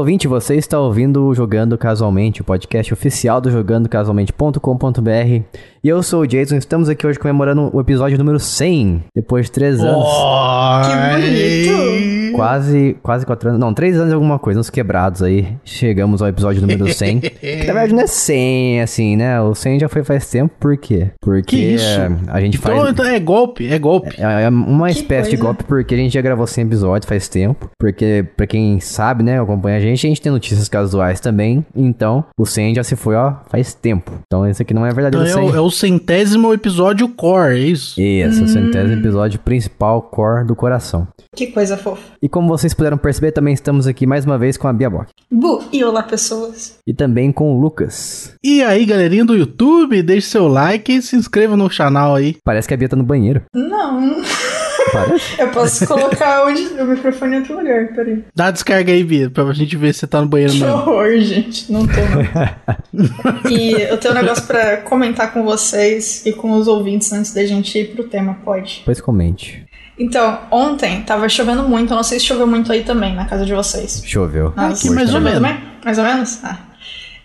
ouvinte, você está ouvindo o Jogando Casualmente, o podcast oficial do jogandocasualmente.com.br. E eu sou o Jason, estamos aqui hoje comemorando o episódio número 100, depois de três anos. Que bonito! Quase, quase quatro anos, não, três anos e alguma coisa, uns quebrados aí. Chegamos ao episódio número 100. que na verdade não é 100, assim, né? O 100 já foi faz tempo, por quê? Porque Que isso? é, a gente Então, faz... então é golpe, é golpe. É é uma Que espécie de coisa. golpe, porque a gente já gravou 100 episódios faz tempo. Porque, pra quem sabe, né, acompanha a gente, a gente tem notícias casuais também. Então, o 100 já se foi, ó, faz tempo. Então, esse aqui não é Então verdadeiro é 100. o, é o centésimo episódio core, é isso? Esse é o centésimo episódio principal, core do coração. Que coisa fofa. E como vocês puderam perceber, também estamos aqui mais uma vez com a Bia Bock. Bu, e olá, pessoas. E também com o Lucas. E aí, galerinha do YouTube, deixe seu like e se inscreva no canal aí. Parece que a Bia tá no banheiro. Não, Parece. eu posso colocar onde, o microfone em outro lugar, peraí. Dá a descarga aí, Bia, pra gente ver se você tá no banheiro Que mesmo. horror, gente. Não tô, não. e eu tenho um negócio pra comentar com vocês e com os ouvintes antes da gente ir pro tema, pode? Pois comente. Então, ontem tava chovendo muito, eu não sei se choveu muito aí também, na casa de vocês. Choveu. Ah, Aqui mais ou menos. também? Mais ou menos? Ah.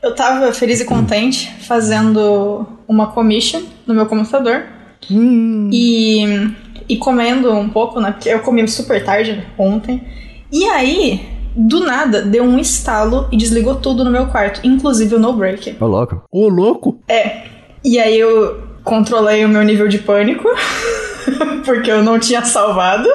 Eu tava feliz e contente fazendo uma commission no meu computador Hum, e, e comendo um pouco, né? Porque eu comi super tarde ontem. E aí, do nada, deu um estalo e desligou tudo no meu quarto, inclusive o no break. Ô, louco. ô louco. É. E aí eu controlei o meu nível de pânico, porque eu não tinha salvado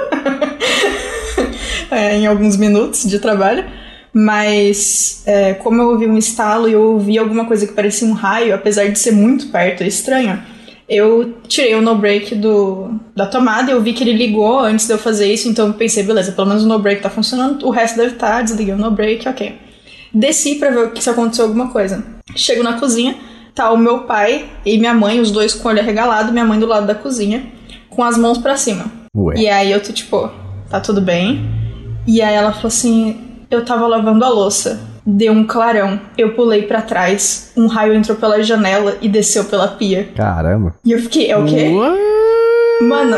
é, em alguns minutos de trabalho. Mas é, como eu ouvi um estalo e eu ouvi alguma coisa que parecia um raio, apesar de ser muito perto, é estranho. Eu tirei o no-break do, da tomada e eu vi que ele ligou antes de eu fazer isso, então eu pensei, beleza, pelo menos o no-break tá funcionando, o resto deve estar, desliguei o no-break, ok. Desci pra ver se aconteceu alguma coisa. Chego na cozinha, tá o meu pai e minha mãe, os dois com o olho arregalado, minha mãe do lado da cozinha, com as mãos pra cima. Ué. E aí eu tô tipo, tá tudo bem? E aí ela falou assim: eu tava lavando a louça, deu um clarão, eu pulei pra trás, um raio entrou pela janela e desceu pela pia. Caramba. E eu fiquei, é o quê? What? Mano,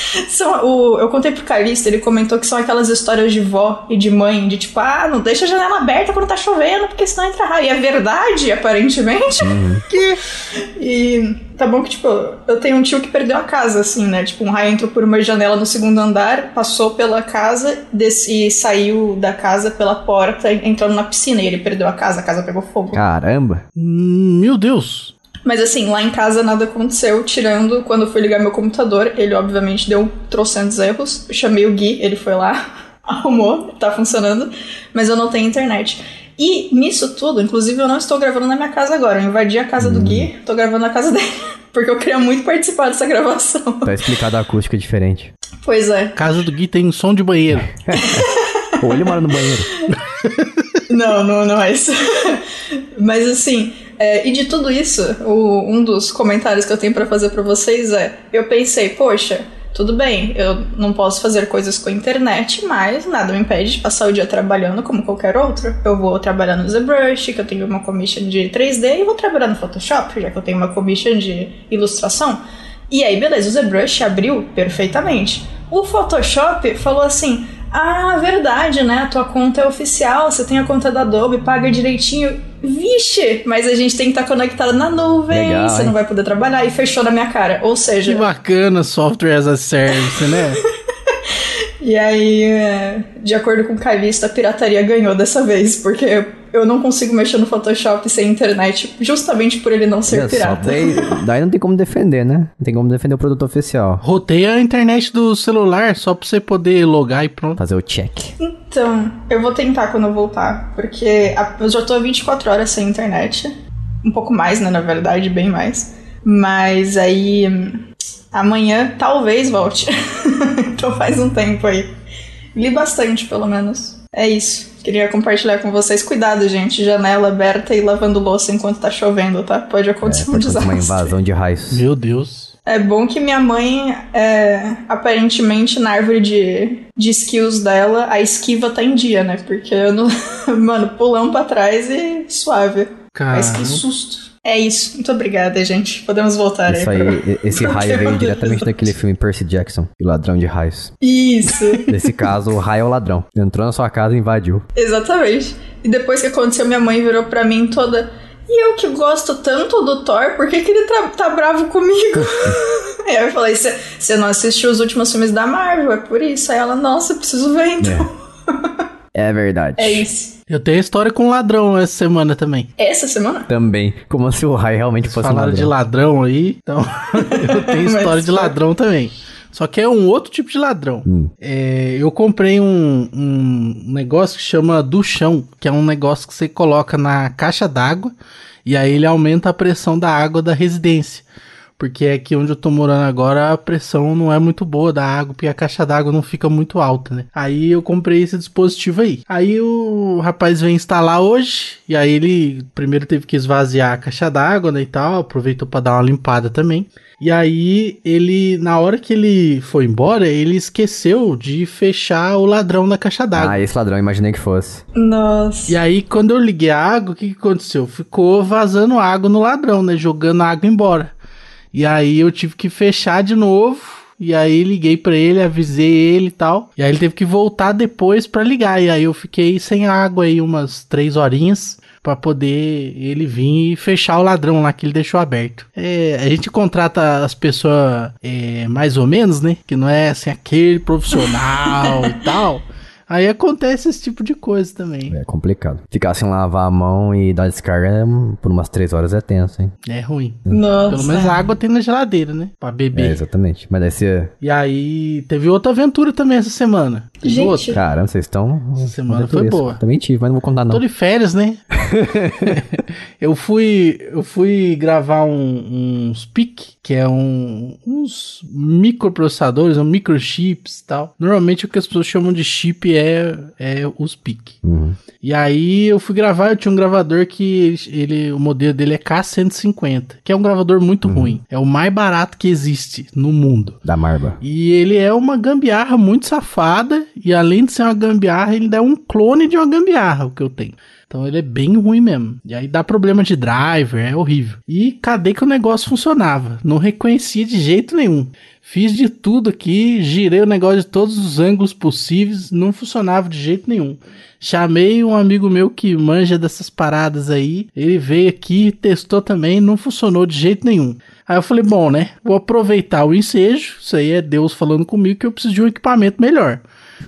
são, o, eu contei pro Calista, ele comentou que são aquelas histórias de vó e de mãe, de tipo, ah, não deixa a janela aberta quando tá chovendo, porque senão entra raio. E é verdade, aparentemente. Que? E tá bom que, tipo, eu tenho um tio que perdeu a casa, assim, né? Tipo, um raio entrou por uma janela no segundo andar, passou pela casa desce, e saiu da casa pela porta, entrando na piscina. E ele perdeu a casa, a casa pegou fogo. Caramba. Hum, Meu Deus. Mas assim, lá em casa nada aconteceu, tirando quando eu fui ligar meu computador, ele obviamente deu trocentos erros. Eu chamei o Gui, ele foi lá, arrumou, tá funcionando, mas eu não tenho internet. E nisso tudo, inclusive eu não estou gravando na minha casa agora, eu invadi a casa do Gui, tô gravando na casa dele, porque eu queria muito participar dessa gravação. Tá explicado a acústica diferente. Pois é. Casa do Gui tem som de banheiro. Ou ele mora no banheiro. Não, não, não é isso. Mas assim, é, e de tudo isso, o- um dos comentários que eu tenho pra fazer pra vocês é: eu pensei, poxa, tudo bem, eu não posso fazer coisas com a internet, mas nada me impede de passar o dia trabalhando como qualquer outro. Eu vou trabalhar no ZBrush, que eu tenho uma commission de 3D, e vou trabalhar no Photoshop, já que eu tenho uma commission de ilustração. E aí, beleza, o ZBrush abriu perfeitamente. O Photoshop falou assim: Ah, verdade, né? A tua conta é oficial, você tem a conta da Adobe, paga direitinho. Vixe, mas a gente tem que estar conectado na nuvem, Legal, você hein? não vai poder trabalhar. E fechou na minha cara. Ou Que seja, bacana software as a service, né? e aí, é, de acordo com o Calista, a pirataria ganhou dessa vez, porque eu não consigo mexer no Photoshop sem internet, justamente por ele não ser Olha só, pirata. daí, daí não tem como defender, né? Não tem como defender o produto oficial. Roteia a internet do celular só pra você poder logar e pronto. Fazer o check. Então, eu vou tentar quando eu voltar, porque eu já tô há 24 horas sem internet. Um pouco mais, né, na verdade, bem mais. Mas aí amanhã talvez volte. então faz um tempo aí. Li bastante, pelo menos. É isso. Queria compartilhar com vocês. Cuidado, gente. Janela aberta e lavando louça enquanto tá chovendo, tá? Pode acontecer um Pode uma desastre. invasão de raios. Meu Deus. É bom que minha mãe, é, aparentemente, na árvore de, de skills dela, a esquiva tá em dia, né? Porque eu não. Mano, pulão pra trás e suave. Mas que susto. É isso. Muito obrigada, gente. Podemos voltar Isso aí. e- esse raio veio diretamente daquele filme Percy Jackson, o ladrão de raios. Isso. Nesse caso, o raio é o ladrão. Entrou na sua casa e invadiu. Exatamente. E depois que aconteceu, minha mãe virou pra mim toda. E eu que gosto tanto do Thor, por que, que ele tá, tá bravo comigo? Aí eu falei: você não assistiu os últimos filmes da Marvel, é por isso. Aí ela, nossa, preciso ver então. É verdade. É, isso. Eu tenho história com ladrão essa semana também. Essa semana? Também. Como se o raio realmente fosse um Falaram ladrão. de ladrão aí, então eu tenho história de ladrão também. Só que é um outro tipo de ladrão. Hum. É, eu comprei um, um negócio que chama do chão, que é um negócio que você coloca na caixa d'água e aí ele aumenta a pressão da água da residência. Porque aqui onde eu tô morando agora a pressão não é muito boa da água, porque a caixa d'água não fica muito alta, né? Aí eu comprei esse dispositivo aí. Aí o rapaz veio instalar hoje, e aí ele primeiro teve que esvaziar a caixa d'água, né, e tal, aproveitou para dar uma limpada também. E aí ele, na hora que ele foi embora, ele esqueceu de fechar o ladrão da caixa d'água. Ah, esse ladrão, imaginei que fosse. Nossa. E aí, quando eu liguei a água, o que, que aconteceu? Ficou vazando água no ladrão, né? Jogando a água embora. E aí eu tive que fechar de novo. E aí liguei pra ele, avisei ele e tal. E aí ele teve que voltar depois pra ligar. E aí eu fiquei sem água aí umas três horinhas pra poder ele vir e fechar o ladrão lá que ele deixou aberto. É, a gente contrata as pessoas é, mais ou menos, né? Que não é assim aquele profissional e tal. Aí acontece esse tipo de coisa também. É complicado. Ficar sem lavar a mão e dar descarga é, por umas três horas é tenso, hein? É ruim. Nossa. Pelo menos a água tem na geladeira, né? Pra É, beber. exatamente. Mas daí você. E aí, teve outra aventura também essa semana. Teve Gente. outra. Caramba, vocês estão. Essa semana foi boa. Também tive, mas não vou contar, não. Tô de férias, né? eu fui eu fui gravar um, uns PIC, que é um, uns microprocessadores, um microchips e tal. Normalmente o que as pessoas chamam de chip é, é os PIC. Uhum. E aí eu fui gravar, eu tinha um gravador que ele, o modelo dele é K150, que é um gravador muito ruim. É o mais barato que existe no mundo. Da Marba. E ele é uma gambiarra muito safada. E além de ser uma gambiarra, ele é um clone de uma gambiarra, o que eu tenho. Então ele é bem ruim mesmo. E aí dá problema de driver, é horrível. E cadê que o negócio funcionava? Não reconhecia de jeito nenhum. Fiz de tudo aqui, girei o negócio de todos os ângulos possíveis, não funcionava de jeito nenhum. Chamei um amigo meu que manja dessas paradas aí, ele veio aqui, testou também, não funcionou de jeito nenhum. Aí eu falei, bom, né? Vou aproveitar o ensejo, isso aí é Deus falando comigo que eu preciso de um equipamento melhor.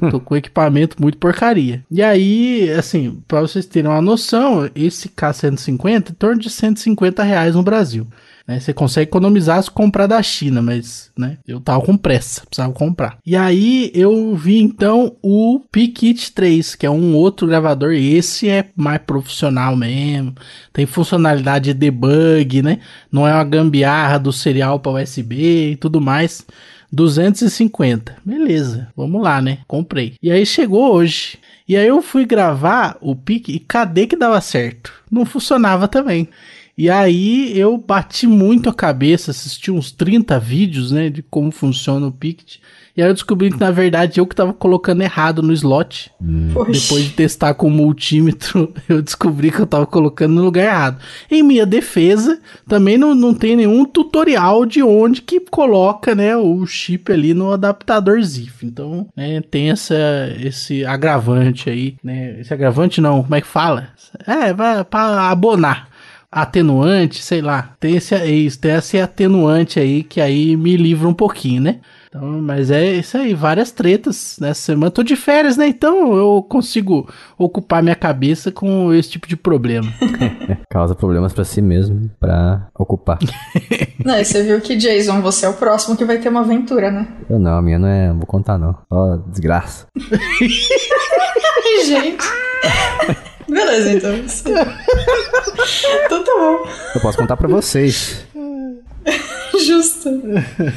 Tô com equipamento muito porcaria. E aí, assim, pra vocês terem uma noção, esse K150 é em torno de 150 reais no Brasil. Né? Você consegue economizar se comprar da China, mas, né? Eu tava com pressa, precisava comprar. E aí eu vi então o Pikit 3, que é um outro gravador. Esse é mais profissional mesmo. Tem funcionalidade de debug, né? Não é uma gambiarra do serial para USB e tudo mais. 250. Beleza, vamos lá, né? Comprei. E aí chegou hoje. E aí eu fui gravar o pique e cadê que dava certo? Não funcionava também. E aí eu bati muito a cabeça, assisti uns 30 vídeos, né, de como funciona o Pict. E aí eu descobri que na verdade eu que tava colocando errado no slot. Depois de testar com o multímetro, eu descobri que eu tava colocando no lugar errado. Em minha defesa, também não, não tem nenhum tutorial de onde que coloca, né, o chip ali no adaptador ZIF. Então, né, tem essa, esse agravante aí, né, esse agravante não, como é que fala? É, vai para abonar. Atenuante, sei lá. Tem esse, é isso, tem esse atenuante aí que aí me livra um pouquinho, né? Então, mas é isso aí, várias tretas nessa semana. Tô de férias, né? Então eu consigo ocupar minha cabeça com esse tipo de problema. Causa problemas pra si mesmo, pra ocupar. Não, e você viu que, Jason, você é o próximo que vai ter uma aventura, né? Eu não, a minha não é. Não vou contar, não. Ó, desgraça. Gente. Beleza, então. então tá bom. Eu posso contar pra vocês. Justo.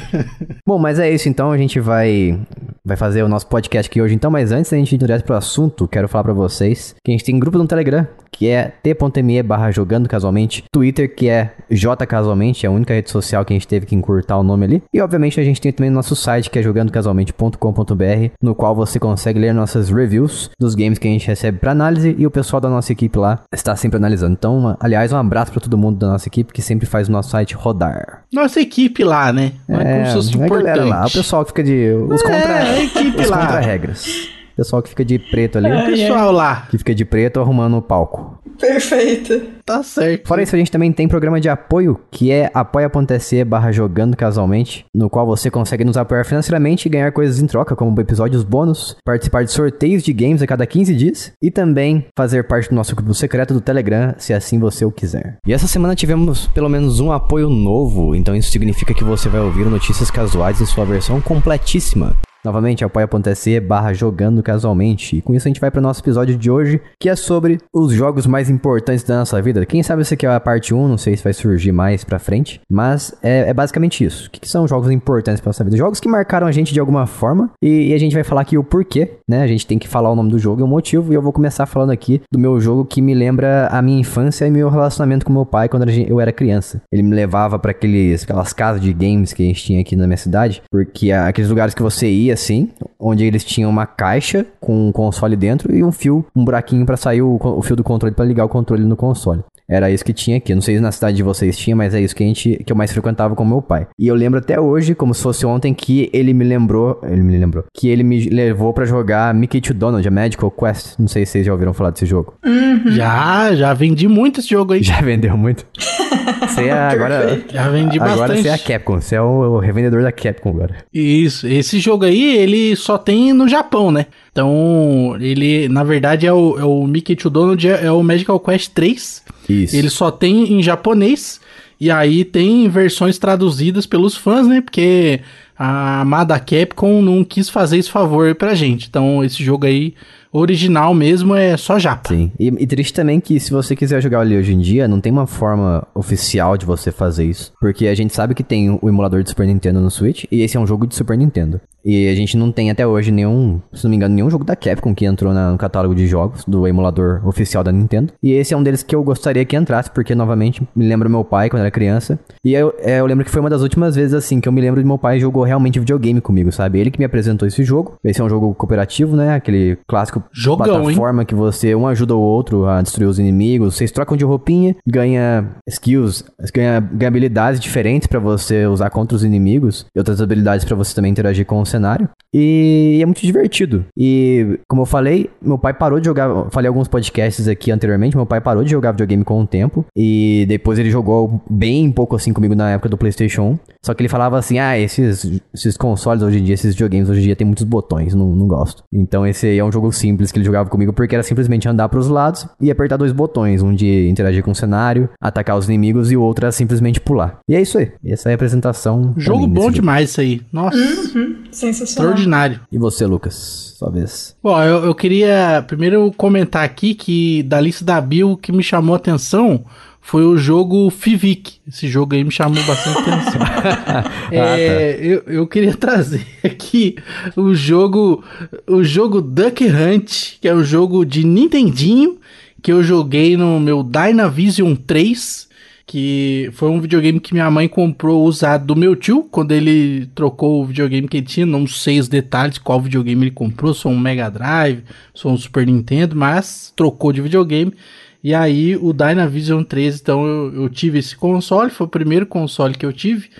Bom, mas é isso então, a gente vai vai fazer o nosso podcast aqui hoje então, mas antes da gente ir direto pro assunto, quero falar pra vocês que a gente tem um grupo no Telegram que é t.me barra jogando casualmente, Twitter, que é jcasualmente, é a única rede social que a gente teve que encurtar o nome ali. E obviamente a gente tem também o nosso site, que é jogandocasualmente.com.br, no qual você consegue ler nossas reviews dos games que a gente recebe para análise e o pessoal da nossa equipe lá está sempre analisando. Então, aliás, um abraço para todo mundo da nossa equipe que sempre faz o nosso site rodar. Nossa equipe lá, né? Não é, é como se fosse é importante. lá, o pessoal que fica de os é, contra, a equipe os lá. contra regras pessoal que fica de preto ali. o pessoal lá. Que fica de preto arrumando o palco. Perfeito. Tá certo. Fora isso, a gente também tem programa de apoio, que é apoia.se barra jogando casualmente, no qual você consegue nos apoiar financeiramente e ganhar coisas em troca, como episódios bônus, participar de sorteios de games a cada 15 dias e também fazer parte do nosso grupo secreto do Telegram, se assim você o quiser. E essa semana tivemos pelo menos um apoio novo, então isso significa que você vai ouvir notícias casuais em sua versão completíssima. Novamente, apoia.se barra jogando casualmente. E com isso a gente vai para o nosso episódio de hoje, que é sobre os jogos mais importantes da nossa vida. Quem sabe esse aqui é a parte 1, não sei se vai surgir mais pra frente. Mas é, é basicamente isso. O que, que, são jogos importantes pra nossa vida? Jogos que marcaram a gente de alguma forma. E, e, a gente vai falar aqui o porquê, né? A gente tem que falar o nome do jogo e o motivo. E eu vou começar falando aqui do meu jogo que me lembra a minha infância e meu relacionamento com meu pai quando eu era criança. Ele me levava para aquelas casas de games que a gente tinha aqui na minha cidade. Porque aqueles lugares que você ia assim, onde eles tinham uma caixa com um console dentro e um fio, um buraquinho para sair o, o, fio do controle para ligar o controle no console. Era isso que tinha aqui. Não sei se na cidade de vocês tinha, mas é isso que a gente que eu mais frequentava com meu pai. E eu lembro até hoje, como se fosse ontem, que ele me lembrou, ele me lembrou, que ele me levou para jogar Mickey to Donald, a Magical Quest. Não sei se vocês já ouviram falar desse jogo. Uhum. Já, já vendi muito esse jogo aí. Já vendeu muito. Você é agora. já vendi agora bastante. Agora você é a Capcom, você é o, o revendedor da Capcom agora. Isso, esse jogo aí, ele só tem no Japão, né? Então, ele, na verdade, é o, é o Mickey to Donald, é, é o Magical Quest 3. Isso. Ele só tem em japonês. E aí tem versões traduzidas pelos fãs, né? Porque a amada Capcom não quis fazer esse favor pra gente. Então, esse jogo aí original mesmo é só japa. Sim. E, e, triste também que se você quiser jogar ali hoje em dia, não tem uma forma oficial de você fazer isso. Porque a gente sabe que tem o emulador de Super Nintendo no Switch, e esse é um jogo de Super Nintendo. E a gente não tem até hoje nenhum, se não me engano, nenhum jogo da Capcom que entrou na, no catálogo de jogos do emulador oficial da Nintendo. E esse é um deles que eu gostaria que entrasse, porque novamente me lembra meu pai quando era criança. E eu, é, eu lembro que foi uma das últimas vezes assim que eu me lembro de meu pai jogou realmente videogame comigo, sabe? Ele que me apresentou esse jogo. Esse é um jogo cooperativo, né? Aquele clássico Jogão, plataforma hein? que você um ajuda o outro a destruir os inimigos. Vocês trocam de roupinha, ganha skills, ganha, ganha habilidades diferentes para você usar contra os inimigos e outras habilidades para você também interagir com o cenário. E é muito divertido. E como eu falei, meu pai parou de jogar. Falei alguns podcasts aqui anteriormente. Meu pai parou de jogar videogame com o tempo. E depois ele jogou bem pouco assim comigo na época do PlayStation 1. Só que ele falava assim: ah, esses, esses consoles hoje em dia, esses videogames hoje em dia tem muitos botões, não, não gosto. Então esse aí é um jogo simples que ele jogava comigo porque era simplesmente andar para os lados e apertar dois botões. Um de interagir com o cenário, atacar os inimigos e o outro era simplesmente pular. E é isso aí. Essa é a apresentação. Jogo bom jogo. demais isso aí. Nossa. Uhum. Sensacional. Extraordinário. E você, Lucas? Sua vez. Bom, eu, eu queria primeiro comentar aqui que da lista da Bill que me chamou a atenção foi o jogo Fivic. Esse jogo aí me chamou bastante atenção. é, ah, tá. eu, eu queria trazer aqui o jogo o jogo Duck Hunt, que é um jogo de Nintendinho que eu joguei no meu Dynavision 3 que foi um videogame que minha mãe comprou usado do meu tio, quando ele trocou o videogame que ele tinha, não sei os detalhes qual videogame ele comprou, sou um Mega Drive, sou um Super Nintendo, mas trocou de videogame. E aí o Dynavision 13, então eu, eu tive esse console, foi o primeiro console que eu tive.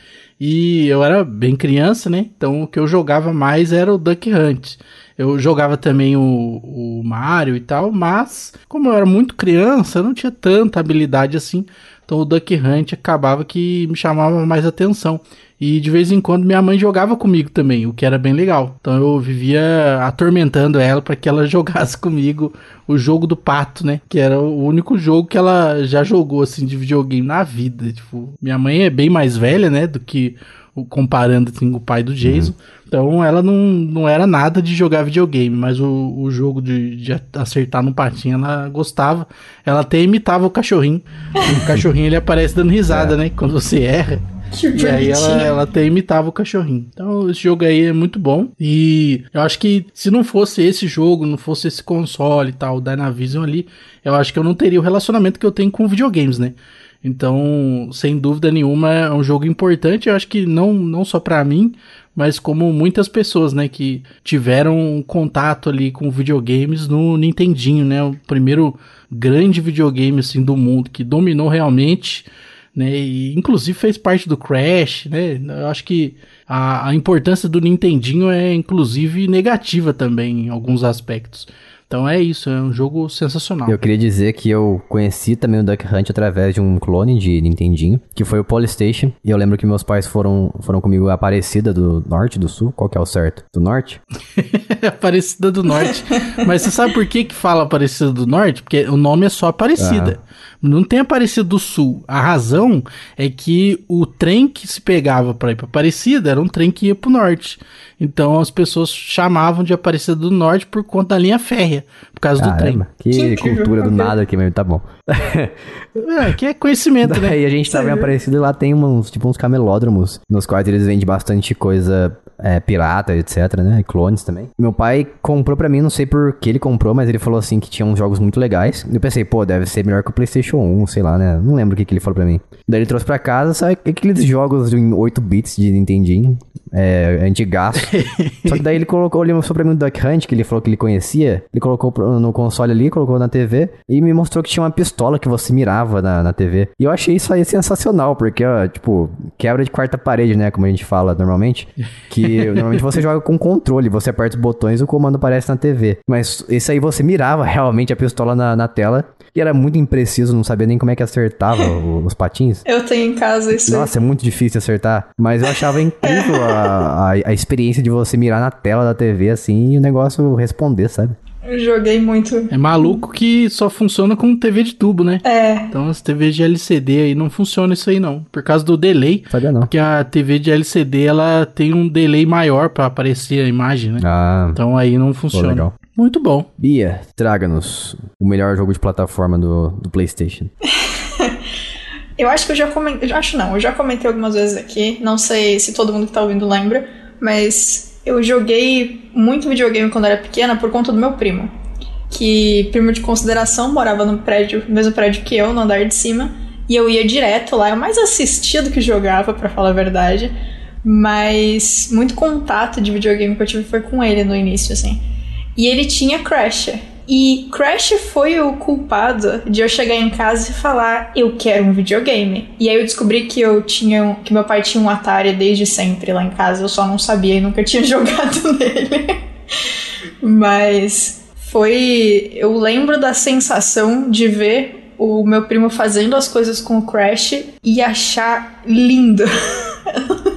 E eu era bem criança, né? Então o que eu jogava mais era o Duck Hunt. Eu jogava também o, o Mario e tal, mas como eu era muito criança, eu não tinha tanta habilidade assim. Então o Duck Hunt acabava que me chamava mais atenção. E de vez em quando minha mãe jogava comigo também, o que era bem legal. Então eu vivia atormentando ela para que ela jogasse comigo o jogo do pato, né? Que era o único jogo que ela já jogou assim de videogame na vida. Tipo, minha mãe é bem mais velha, né, do que comparando assim, com o pai do Jason. Uhum. Então ela não, não era nada de jogar videogame, mas o, o jogo de, de acertar no patinho ela gostava. Ela até imitava o cachorrinho. o cachorrinho ele aparece dando risada, é. né? Quando você erra. E aí ela, ela até imitava o cachorrinho. Então esse jogo aí é muito bom. E eu acho que se não fosse esse jogo, não fosse esse console e tal, o Dynavision ali, eu acho que eu não teria o relacionamento que eu tenho com videogames, né? Então, sem dúvida nenhuma, é um jogo importante. Eu acho que não, não só pra mim, mas como muitas pessoas, né, que tiveram contato ali com videogames no Nintendinho, né? O primeiro grande videogame assim do mundo que dominou realmente né? E inclusive fez parte do Crash, né? Eu acho que a, a importância do Nintendinho é inclusive negativa também em alguns aspectos. Então é isso, é um jogo sensacional. Eu queria dizer que eu conheci também o Duck Hunt através de um clone de Nintendinho, que foi o Polystation. E eu lembro que meus pais foram, foram comigo a Aparecida do Norte, do Sul. Qual que é o certo? Do Norte? Aparecida do Norte. Mas você sabe por que que fala Aparecida do Norte? Porque o nome é só Aparecida. Não tem Aparecida do Sul. A razão é que o trem que se pegava pra ir pra Aparecida era um trem que ia pro Norte. Então as pessoas chamavam de Aparecida do Norte por conta da linha férrea, por causa do trem. Caramba, que, incrível, cultura do nada aqui mesmo, tá bom. É, que é conhecimento, né? Daí a gente tava em? Aparecida e lá tem uns, tipo, uns camelódromos, nos quais eles vendem bastante coisa é, pirata, etc, né? E clones também. Meu pai comprou pra mim, não sei por que ele comprou, mas ele falou assim que tinha uns jogos muito legais. Eu pensei, pô, deve ser melhor que o PlayStation 1, sei lá, né? Não lembro o que, que ele falou pra mim. Daí ele trouxe pra casa, sabe aqueles jogos em 8 bits de Nintendinho, é, antigaço. Só que daí ele colocou, ele mostrou pra mim o Duck Hunt, que ele falou que ele conhecia. Ele colocou no console ali, colocou na TV e me mostrou que tinha uma pistola que você mirava na, na TV. E eu achei isso aí sensacional, porque, ó, tipo, quebra de quarta parede, né? Como a gente fala normalmente. Que normalmente você joga com controle, você aperta os botões e o comando aparece na TV. Mas esse aí você mirava realmente a pistola na, na tela. E era muito impreciso, não sabia nem como é que acertava os patins. Eu tenho em casa isso. aí. Nossa, é muito difícil acertar. Mas eu achava incrível a, a, a experiência de você mirar na tela da TV assim e o negócio responder, sabe? Eu joguei muito. É maluco que só funciona com TV de tubo, né? É, Então as TVs de LCD aí não funciona isso aí não, por causa do delay. Sabia não. Porque a TV de LCD ela tem um delay maior pra aparecer a imagem, né? Ah, Então aí não funciona. legal. Muito bom. Bia, traga-nos o melhor jogo de plataforma do, do PlayStation. eu acho que eu já comentei. Acho não, eu já comentei algumas vezes aqui. Não sei se todo mundo que tá ouvindo lembra, mas eu joguei muito videogame quando era pequena por conta do meu primo. Que, primo de consideração, morava no prédio, no mesmo prédio que eu, no andar de cima. E eu ia direto lá, eu mais assistia do que jogava, pra falar a verdade. Mas muito contato de videogame que eu tive foi com ele no início, assim. E ele tinha Crash. E Crash foi o culpado de eu chegar em casa e falar, eu quero um videogame. E aí eu descobri que eu tinha que meu pai tinha um Atari desde sempre lá em casa, eu só não sabia e nunca tinha jogado nele. Mas foi, eu lembro da sensação de ver o meu primo fazendo as coisas com o Crash e achar lindo.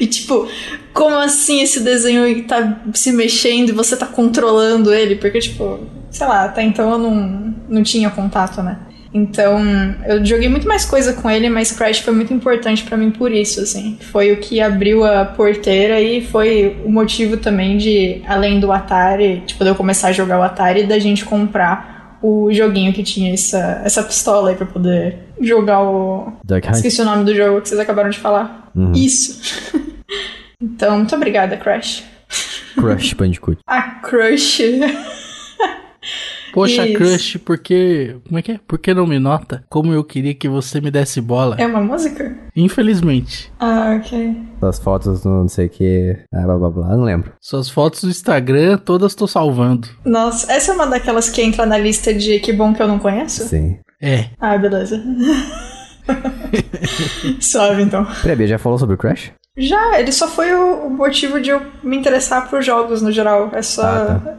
e tipo, como assim esse desenho tá se mexendo e você tá controlando ele? Porque, tipo, sei lá, até então eu não, não tinha contato, né? Então, eu joguei muito mais coisa com ele, mas Crash foi muito importante pra mim por isso, assim. Foi o que abriu a porteira e foi o motivo também de, além do Atari, tipo, de eu começar a jogar o Atari, da gente comprar o joguinho que tinha essa, essa pistola aí pra poder jogar o. Esqueci o nome do jogo que vocês acabaram de falar. Uhum. Isso. então, muito obrigada, Crash. Crush Bandicoot. A Crush. Poxa, Isso. Crush, porque. Como é que é? Por que não me nota? Como eu queria que você me desse bola. É uma música? Infelizmente. Ah, ok. Das fotos no não sei o que. Ah, blá blá blá. Não lembro. Suas fotos do Instagram, todas tô salvando. Nossa, essa é uma daquelas que entra na lista de que bom que eu não conheço? Sim. É. Ah, beleza. Suave, então. Peraí, já falou sobre o Crash? Já, ele só foi o, o motivo de eu me interessar por jogos no geral. É só. Ah,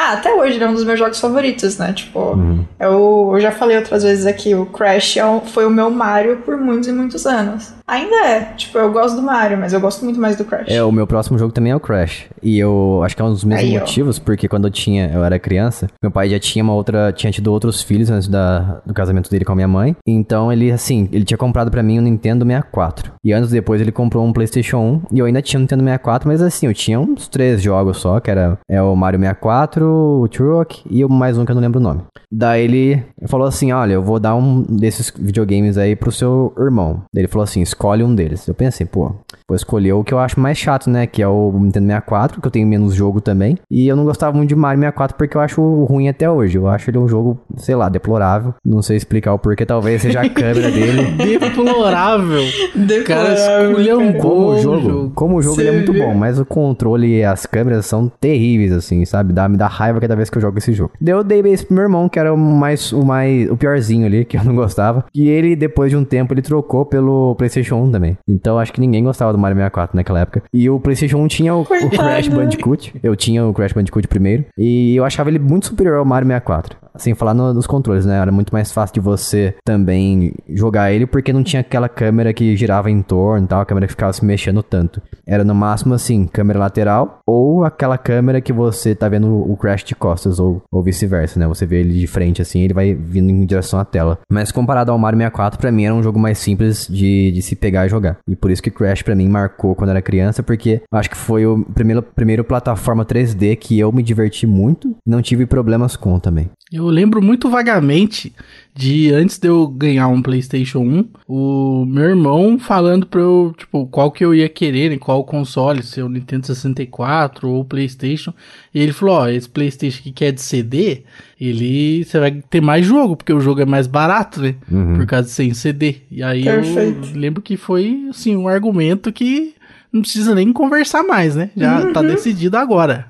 Ah, até hoje ele é um dos meus jogos favoritos, né? Tipo, Uhum. eu, eu já falei outras vezes aqui, o Crash é o- foi o meu Mario por muitos e muitos anos. Ainda é, tipo, eu gosto do Mario, mas eu gosto muito mais do Crash. É, o meu próximo jogo também é o Crash. E eu acho que é um dos mesmos Aí, ó. motivos, porque quando eu tinha, eu era criança, meu pai já tinha uma outra, tinha tido outros filhos antes da, do casamento dele com a minha mãe. Então ele, assim, ele tinha comprado pra mim um Nintendo 64. E anos depois ele comprou um PlayStation 1 e eu ainda tinha um Nintendo 64, mas assim, eu tinha uns três jogos só, que era é o Mario 64, o Turok e mais um que eu não lembro o nome. Daí ele falou assim: Olha, eu vou dar um desses videogames aí pro seu irmão. Daí ele falou assim: escolhe um deles. Eu pensei, pô, vou escolher o que eu acho mais chato, né? Que é o Nintendo 64, que eu tenho menos jogo também. E eu não gostava muito de Mario 64 porque eu acho ruim até hoje. Eu acho ele um jogo, sei lá, deplorável. Não sei explicar o porquê, talvez seja a câmera dele. Deplorável. Deplorável, Cara, escolheu um. Como o bom jogo, jogo. como o jogo ele é muito bom, mas o controle e as câmeras são terríveis, assim, sabe? Dá, me dá raiva cada vez que eu jogo esse jogo. Daí eu dei esse pro meu irmão, que era o mais, o mais, o piorzinho ali, que eu não gostava. E ele, depois de um tempo, ele trocou pelo PlayStation 1 também. Então acho que ninguém gostava do Mario 64 naquela época. E o PlayStation 1 tinha o, o. Crash Bandicoot. Eu tinha o Crash Bandicoot primeiro. E eu achava ele muito superior ao Mario 64. Sem falar no- nos controles, né? Era muito mais fácil de você também jogar ele, porque não tinha aquela câmera que girava em torno e tal, a câmera que ficava se mexendo tanto. Era no máximo assim, câmera lateral, ou aquela câmera que você tá vendo o Crash de costas, ou, ou vice-versa, né? Você vê ele de frente assim, ele vai vindo em direção à tela. Mas comparado ao Mario 64, pra mim era um jogo mais simples de, de se pegar e jogar. E por isso que Crash pra mim marcou quando era criança, porque acho que foi o primeiro, primeiro plataforma 3D que eu me diverti muito não tive problemas com também. Eu lembro muito vagamente de antes de eu ganhar um PlayStation 1, o meu irmão falando pra eu, tipo, qual que eu ia querer, né, qual console, se é o Nintendo 64 ou o PlayStation. E ele falou: Ó, esse PlayStation que quer de CD, ele você vai ter mais jogo, porque o jogo é mais barato, né? Por causa de ser em CD. E aí Perfeito. eu lembro que foi, assim, um argumento que não precisa nem conversar mais, né? Já tá decidido agora.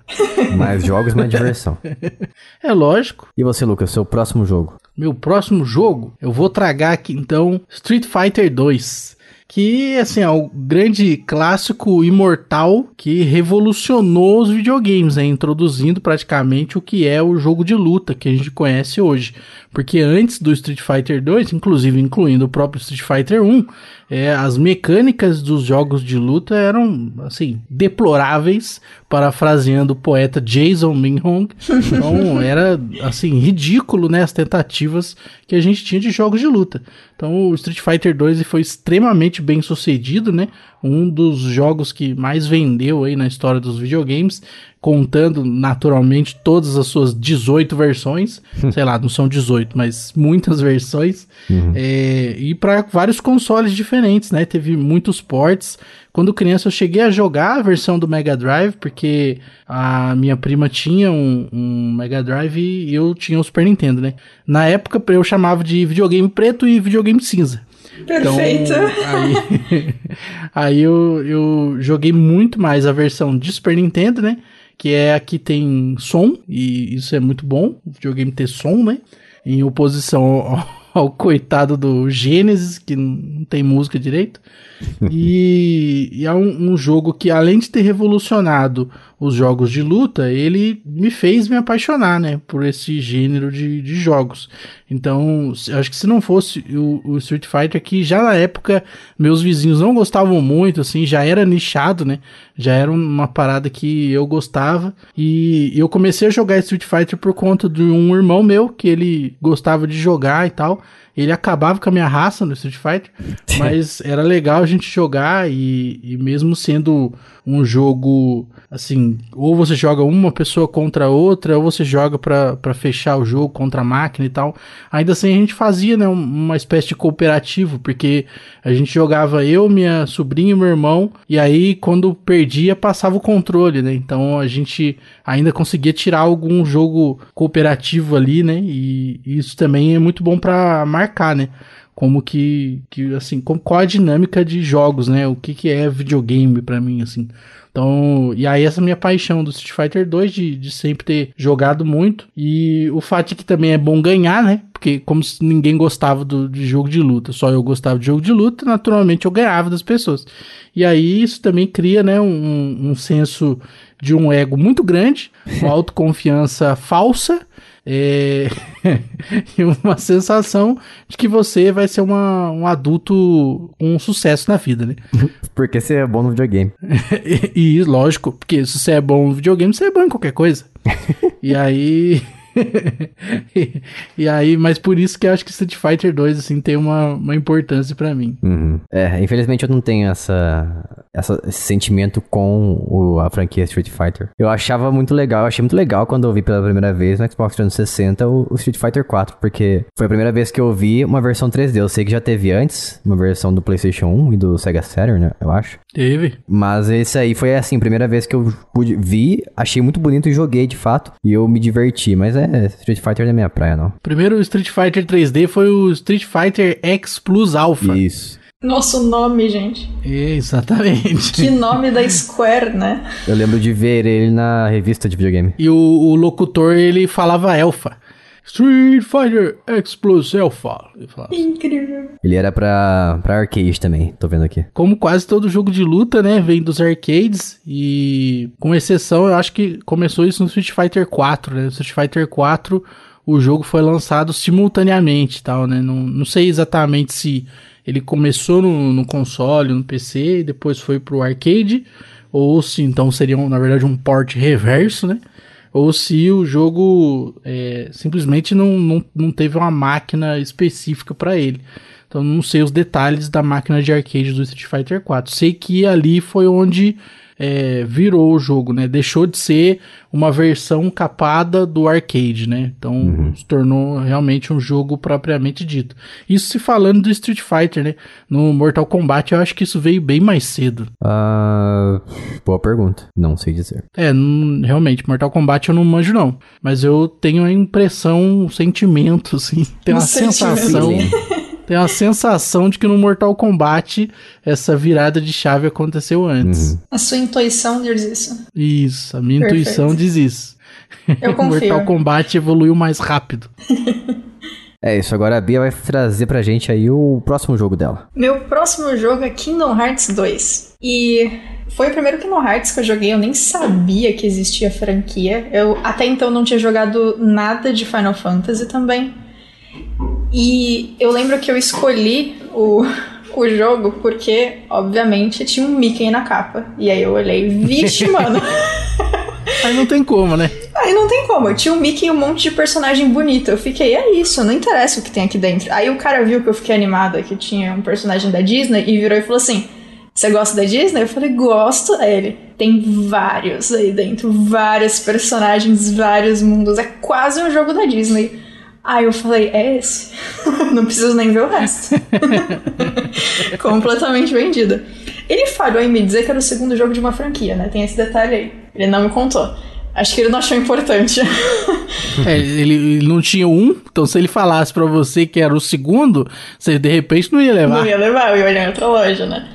Mais jogos, mais diversão. É lógico. E você, Lucas, seu próximo jogo? Meu próximo jogo, eu vou tragar aqui então Street Fighter 2. Que, assim, é o grande clássico imortal que revolucionou os videogames, né? Introduzindo praticamente o que é o jogo de luta que a gente conhece hoje. Porque antes do Street Fighter 2, inclusive incluindo o próprio Street Fighter 1, é, as mecânicas dos jogos de luta eram, assim, deploráveis, parafraseando o poeta Jason Minhong. Então era, assim, ridículo, né, as tentativas que a gente tinha de jogos de luta. Então o Street Fighter 2 foi extremamente bem sucedido, né? Um dos jogos que mais vendeu aí na história dos videogames, contando naturalmente todas as suas 18 versões. Sei lá, não são 18, mas muitas versões. É, e para vários consoles diferentes, né? Teve muitos ports. Quando criança eu cheguei a jogar a versão do Mega Drive, porque a minha prima tinha um, um Mega Drive e eu tinha o Super Nintendo, né? Na época eu chamava de videogame preto e videogame cinza. Perfeito. Então, aí, aí eu, eu joguei muito mais a versão de Super Nintendo, né? Que é a que tem som, e isso é muito bom, o videogame ter som, né? Em oposição ao, ao coitado do Genesis, que não tem música direito. E, e é um, um jogo que, além de ter revolucionado os jogos de luta, ele me fez me apaixonar, né? Por esse gênero de, de jogos. Então, acho que se não fosse o, o Street Fighter, que já na época meus vizinhos não gostavam muito, assim, já era nichado, né? Já era uma parada que eu gostava. E eu comecei a jogar Street Fighter por conta de um irmão meu, que ele gostava de jogar e tal. Ele acabava com a minha raça no Street Fighter, mas era legal a gente jogar e, e mesmo sendo um jogo assim, ou você joga uma pessoa contra outra, ou você joga pra fechar o jogo contra a máquina e tal. Ainda assim a gente fazia, né, um- uma espécie de cooperativo, porque a gente jogava eu, minha sobrinha e meu irmão, e aí quando perdia passava o controle, né? Então a gente ainda conseguia tirar algum jogo cooperativo ali, né? E isso também é muito bom marcar, né? Como que, que assim, como, qual a dinâmica de jogos, né? O que, que é videogame pra mim, assim. Então, e aí essa minha paixão do Street Fighter 2 de, de sempre ter jogado muito e o fato de que também é bom ganhar, né? Porque como se ninguém gostava do, de jogo de luta, só eu gostava de jogo de luta, naturalmente eu ganhava das pessoas. E aí isso também cria, né, um, um senso de um ego muito grande, uma autoconfiança falsa é, e uma sensação de que você vai ser uma, um adulto com um sucesso na vida, né? Porque você é bom no videogame. E, e, lógico, porque se você é bom no videogame, você é bom em qualquer coisa. e aí. e, e, aí, mas por isso que eu acho que Street Fighter 2, assim, tem uma, uma importância para mim. Uhum. É, infelizmente eu não tenho essa, essa, esse sentimento com o, a franquia Street Fighter. Eu achava muito legal, eu achei muito legal quando eu vi pela primeira vez no Xbox 360 o, o Street Fighter 4, porque foi a primeira vez que eu vi uma versão 3D. Eu sei que já teve antes uma versão do PlayStation 1 e do Sega Saturn, né, eu acho. Teve. Mas esse aí foi assim, a primeira vez que eu pude, vi, achei muito bonito e joguei de fato. E eu me diverti, mas é Street Fighter não é minha praia, não. Primeiro Street Fighter 3D foi o Street Fighter X Plus Alpha. Isso. Nosso nome, gente. Exatamente. Que nome da Square, né? Eu lembro de ver ele na revista de videogame. E o, o locutor, ele falava elfa. Street Fighter X Plus Alpha. Incrível. Ele era pra, pra arcade também, tô vendo aqui. Como quase todo jogo de luta, né, vem dos arcades e com exceção, eu acho que começou isso no Street Fighter 4, né? No Street Fighter 4 o jogo foi lançado simultaneamente, tal, né? Não, não sei exatamente se ele começou no, no console, no PC e depois foi pro arcade ou se então seria na verdade um port reverso, né? Ou se o jogo é, simplesmente não, não, não teve uma máquina específica para ele. Então não sei os detalhes da máquina de arcade do Street Fighter 4. Sei que ali foi onde é, virou o jogo, né? Deixou de ser uma versão capada do arcade, né? Então uhum. se tornou realmente um jogo propriamente dito. Isso se falando do Street Fighter, né? No Mortal Kombat eu acho que isso veio bem mais cedo. Uh, boa pergunta. Não sei dizer. É, realmente, Mortal Kombat eu não manjo não. Mas eu tenho a impressão, um sentimento, assim. Tem uma sensação. Tem uma sensação de que no Mortal Kombat essa virada de chave aconteceu antes. Uhum. A sua intuição diz isso. Isso, a minha Perfeito. intuição diz isso. Eu confio. Mortal Kombat evoluiu mais rápido. É isso, agora a Bia vai trazer pra gente aí o próximo jogo dela. Meu próximo jogo é Kingdom Hearts 2. E foi o primeiro Kingdom Hearts que eu joguei, eu nem sabia que existia franquia. Eu até então não tinha jogado nada de Final Fantasy também. E eu lembro que eu escolhi o, o jogo porque, obviamente, tinha um Mickey na capa. E aí eu olhei, vixe, mano. Aí não tem como, né? Aí não tem como. Eu tinha um Mickey e um monte de personagem bonito. Eu fiquei, é isso, não interessa o que tem aqui dentro. Aí o cara viu que eu fiquei animada, que tinha um personagem da Disney, e virou e falou assim: Você gosta da Disney? Eu falei, gosto. Aí ele, tem vários aí dentro, vários personagens, vários mundos. É quase um jogo da Disney. Aí eu falei, é esse? não preciso nem ver o resto. Completamente vendida. Ele falhou em me dizer que era o segundo jogo de uma franquia, né? Tem esse detalhe aí. Ele não me contou. Acho que ele não achou importante. é, ele, não tinha um, então se ele falasse para você que era o segundo, você de repente não ia levar. Não ia levar, eu ia olhar em outra loja, né?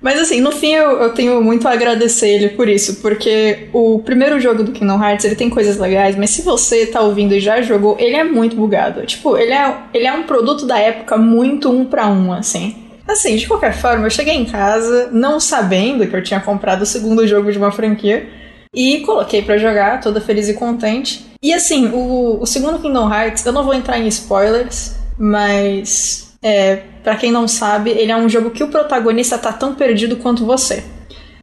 Mas assim, no fim eu, eu, tenho muito a agradecer ele por isso, porque o primeiro jogo do Kingdom Hearts, ele tem coisas legais, mas se você tá ouvindo e já jogou, ele é muito bugado. Tipo, ele é, ele é um produto da época muito um para um, assim. Assim, de qualquer forma, eu cheguei em casa não sabendo que eu tinha comprado o segundo jogo de uma franquia e coloquei para jogar, toda feliz e contente. E assim, o, o segundo Kingdom Hearts, eu não vou entrar em spoilers, mas é, para quem não sabe, ele é um jogo que o protagonista tá tão perdido quanto você.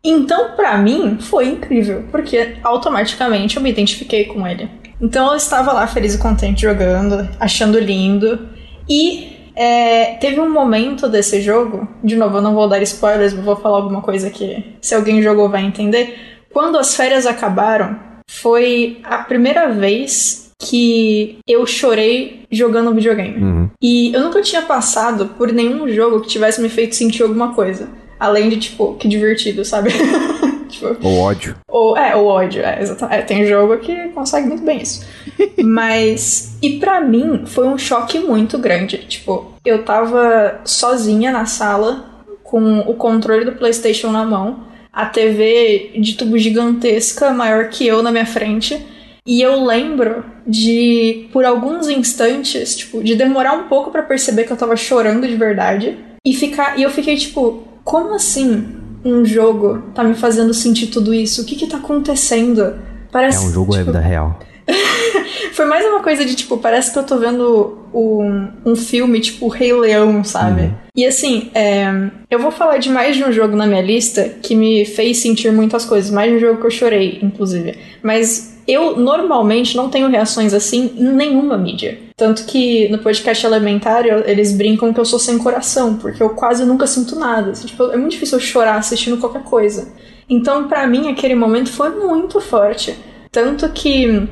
Então, para mim, foi incrível, porque automaticamente eu me identifiquei com ele. Então eu estava lá feliz e contente jogando, achando lindo. E é, teve um momento desse jogo, de novo, eu não vou dar spoilers, vou falar alguma coisa que se alguém jogou vai entender. Quando as férias acabaram, foi a primeira vez que eu chorei jogando videogame. Uhum. E eu nunca tinha passado por nenhum jogo que tivesse me feito sentir alguma coisa. Além de, tipo, que divertido, sabe? tipo, ou ódio. Ou, é, o ódio, é, exatamente. É, tem jogo que consegue muito bem isso. Mas, e para mim, foi um choque muito grande. Tipo, eu tava sozinha na sala, com o controle do PlayStation na mão, a TV de tubo gigantesca, maior que eu na minha frente e eu lembro de, por alguns instantes, tipo, de demorar um pouco para perceber que eu tava chorando de verdade. E, ficar, e eu fiquei tipo, como assim um jogo tá me fazendo sentir tudo isso? O que que tá acontecendo? Parece, é um jogo tipo, é vida real. Foi mais uma coisa de tipo, parece que eu tô vendo um, um filme tipo Rei Leão, sabe? Uhum. E assim, é, eu vou falar de mais de um jogo na minha lista que me fez sentir muitas coisas, mais de um jogo que eu chorei, inclusive. Mas Eu normalmente não tenho reações assim em nenhuma mídia. Tanto que no podcast Elementar eles brincam que eu sou sem coração, porque eu quase nunca sinto nada. Assim, tipo, é muito difícil eu chorar assistindo qualquer coisa. Então, para mim, aquele momento foi muito forte. Tanto que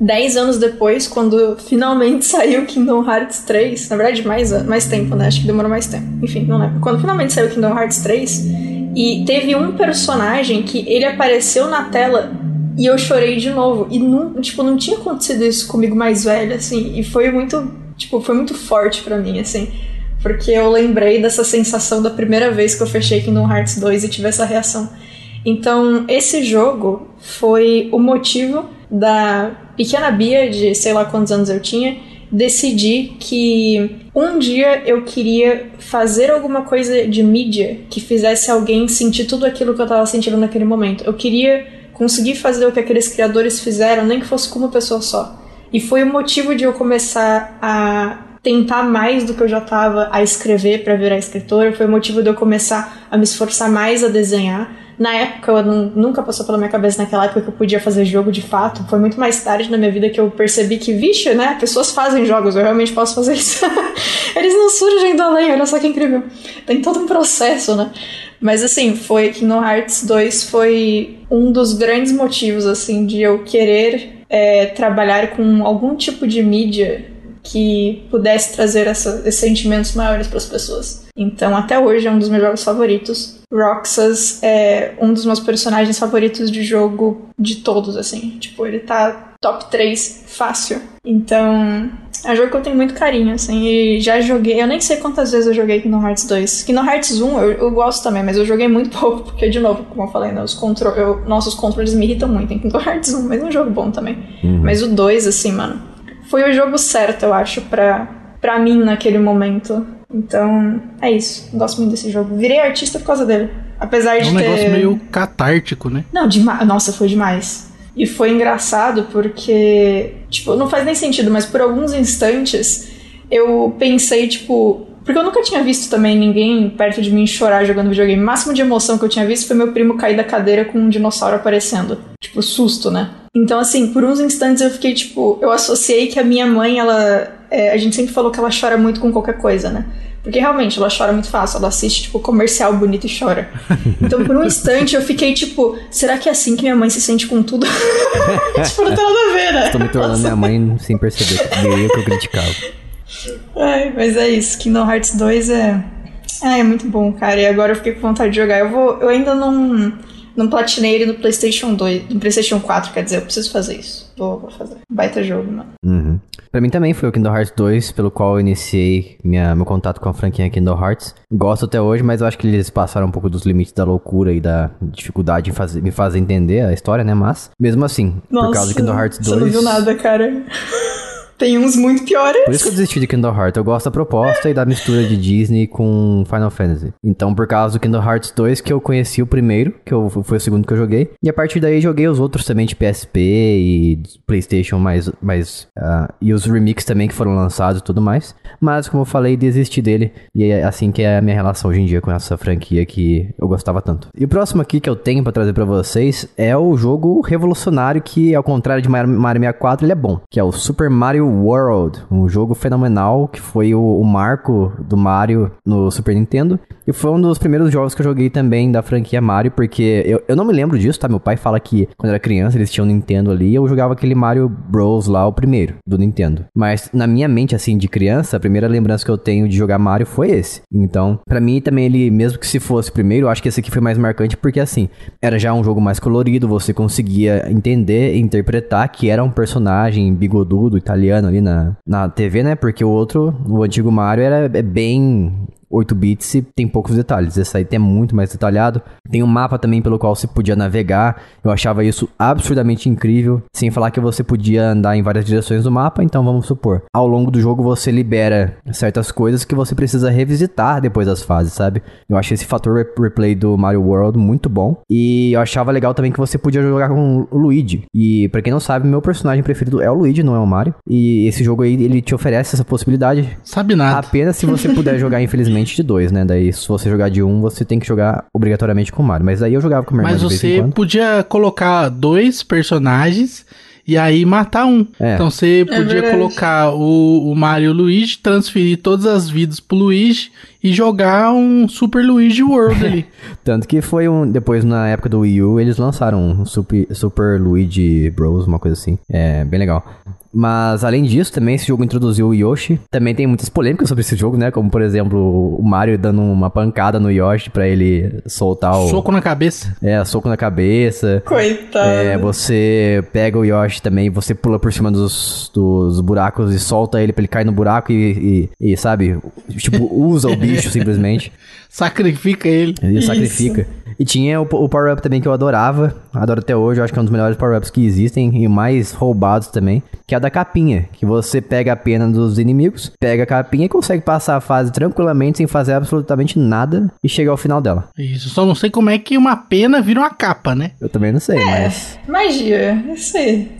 dez anos depois, quando finalmente saiu Kingdom Hearts 3, na verdade, mais, mais tempo, né? Acho que demorou mais tempo. Enfim, não lembro. Quando finalmente saiu Kingdom Hearts 3, e teve um personagem que ele apareceu na tela e eu chorei de novo. E não, tipo, não tinha acontecido isso comigo mais velha, assim. E foi muito, tipo, foi muito forte para mim, assim. Porque eu lembrei dessa sensação da primeira vez que eu fechei Kingdom Hearts 2 e tive essa reação. Então, esse jogo foi o motivo da pequena Bia, de sei lá quantos anos eu tinha, decidir que um dia eu queria fazer alguma coisa de mídia que fizesse alguém sentir tudo aquilo que eu tava sentindo naquele momento. Eu queria conseguir fazer o que aqueles criadores fizeram, nem que fosse com uma pessoa só. E foi o motivo de eu começar a tentar mais do que eu já estava a escrever para virar escritora, foi o motivo de eu começar a me esforçar mais a desenhar. Na época, eu nunca passou pela minha cabeça naquela época que eu podia fazer jogo de fato. Foi muito mais tarde na minha vida que eu percebi que, vixe, né? Pessoas fazem jogos, eu realmente posso fazer isso. Eles não surgem do além, olha só que incrível. Tem todo um processo, né? Mas assim, foi Kingdom Hearts 2 foi um dos grandes motivos assim de eu querer é, trabalhar com algum tipo de mídia que pudesse trazer essa, esses sentimentos maiores para as pessoas. Então, até hoje é um dos meus jogos favoritos. Roxas é um dos meus personagens favoritos de jogo de todos, assim. Tipo, ele tá top 3 fácil. Então, é um jogo que eu tenho muito carinho, assim, e já joguei. Eu nem sei quantas vezes eu joguei Kingdom Hearts 2. Kingdom Hearts 1 eu, eu gosto também, mas eu joguei muito pouco, porque, de novo, como eu falei, né, os contro eu, nossos controles me irritam muito em Kingdom Hearts 1, mas é um jogo bom também. Uhum. Mas o 2, assim, mano, foi o jogo certo, eu acho, pra, pra mim naquele momento. Então, é isso. Gosto muito desse jogo. Virei artista por causa dele. Apesar de ter. É um negócio meio catártico, né? Não, demais. Nossa, foi demais. E foi engraçado porque, tipo, não faz nem sentido, mas por alguns instantes eu pensei, tipo. Porque eu nunca tinha visto também ninguém perto de mim chorar jogando videogame. O máximo de emoção que eu tinha visto foi meu primo cair da cadeira com um dinossauro aparecendo. Tipo, susto, né? Então, assim, por uns instantes eu fiquei, tipo, eu associei que a minha mãe, ela. É, a gente sempre falou que ela chora muito com qualquer coisa, né? Porque realmente ela chora muito fácil, ela assiste, tipo, comercial bonito e chora. Então, por um instante, eu fiquei, tipo, será que é assim que minha mãe se sente com tudo? tipo, não tem nada a ver, né? Estou me tornando Nossa. minha mãe sem perceber. Que eu criticava. Ai, mas é isso. Kingdom Hearts 2 é. Ah, é muito bom, cara. E agora eu fiquei com vontade de jogar. Eu vou. Eu ainda não não platinei ele no PlayStation 2, no PlayStation 4, quer dizer, eu preciso fazer isso. Vou, vou fazer. Baita jogo, mano. Uhum. Pra mim também foi o Kingdom Hearts 2, pelo qual eu iniciei minha, meu contato com a franquia Kingdom Hearts. Gosto até hoje, mas eu acho que eles passaram um pouco dos limites da loucura e da dificuldade em fazer, me fazer entender a história, né? Mas, mesmo assim, Nossa, por causa do Kingdom Hearts 2. Você não viu nada, cara. Tem uns muito piores. Por isso que eu desisti de Kingdom Hearts. Eu gosto da proposta e da mistura de Disney com Final Fantasy. Então, por causa do Kingdom Hearts 2, que eu conheci o primeiro, que eu, foi o segundo que eu joguei. E a partir daí joguei os outros também de PSP e PlayStation mais. mais uh, e os remix também que foram lançados e tudo mais. Mas, como eu falei, desisti dele. E é assim que é a minha relação hoje em dia com essa franquia que eu gostava tanto. E o próximo aqui que eu tenho para trazer para vocês é o jogo revolucionário que, ao contrário de Mario 64, ele é bom. Que é o Super Mario World, um jogo fenomenal que foi o, o, marco do Mario no Super Nintendo. E foi um dos primeiros jogos que eu joguei também da franquia Mario, porque eu, eu não me lembro disso, tá? Meu pai fala que quando era criança eles tinham Nintendo ali, eu jogava aquele Mario Bros lá, o primeiro, do Nintendo. Mas na minha mente, assim, de criança, a primeira lembrança que eu tenho de jogar Mario foi esse. Então, para mim também ele, mesmo que se fosse o primeiro, eu acho que esse aqui foi mais marcante porque, assim, era já um jogo mais colorido, você conseguia entender e interpretar que era um personagem bigodudo italiano ali na, na TV, né? Porque o outro, o antigo Mario, era é bem 8 bits e tem poucos detalhes. Esse aí tem muito mais detalhado. Tem um mapa também pelo qual você podia navegar. Eu achava isso absurdamente incrível. Sem falar que você podia andar em várias direções do mapa. Então vamos supor, ao longo do jogo você libera certas coisas que você precisa revisitar depois das fases, sabe? Eu achei esse fator replay do Mario World muito bom. E eu achava legal também que você podia jogar com o Luigi. E para quem não sabe, meu personagem preferido é o Luigi, não é o Mario. E esse jogo aí ele te oferece essa possibilidade. Sabe nada. Apenas se você puder jogar, infelizmente de dois, né? Daí, se você jogar de um, você tem que jogar obrigatoriamente com o Mario. Mas aí eu jogava com o meu Mas você podia colocar dois personagens e aí matar um. É. Então você podia verdade. colocar o, o Mario e o Luigi, transferir todas as vidas pro Luigi e jogar um Super Luigi World ali. Tanto que foi um. Depois, na época do Wii U, eles lançaram um Super, Super Luigi Bros, uma coisa assim. É bem legal. Mas além disso, também esse jogo introduziu o Yoshi. Também tem muitas polêmicas sobre esse jogo, né? Como por exemplo, o Mario dando uma pancada no Yoshi pra ele soltar o. Soco na cabeça. É, soco na cabeça. Coitado. É, você pega o Yoshi também, você pula por cima dos, dos buracos e solta ele pra ele cair no buraco e, e, e, sabe? Tipo, usa o bicho simplesmente. Sacrifica ele. Ele Isso. sacrifica. E tinha o, o power-up também que eu adorava. Adoro até hoje. Eu acho que é um dos melhores power-ups que existem e mais roubados também. Que é a da capinha. Que você pega a pena dos inimigos, pega a capinha e consegue passar a fase tranquilamente sem fazer absolutamente nada e chega ao final dela. Isso, só não sei como é que uma pena vira uma capa, né? Eu também não sei, É, mas. magia, isso aí.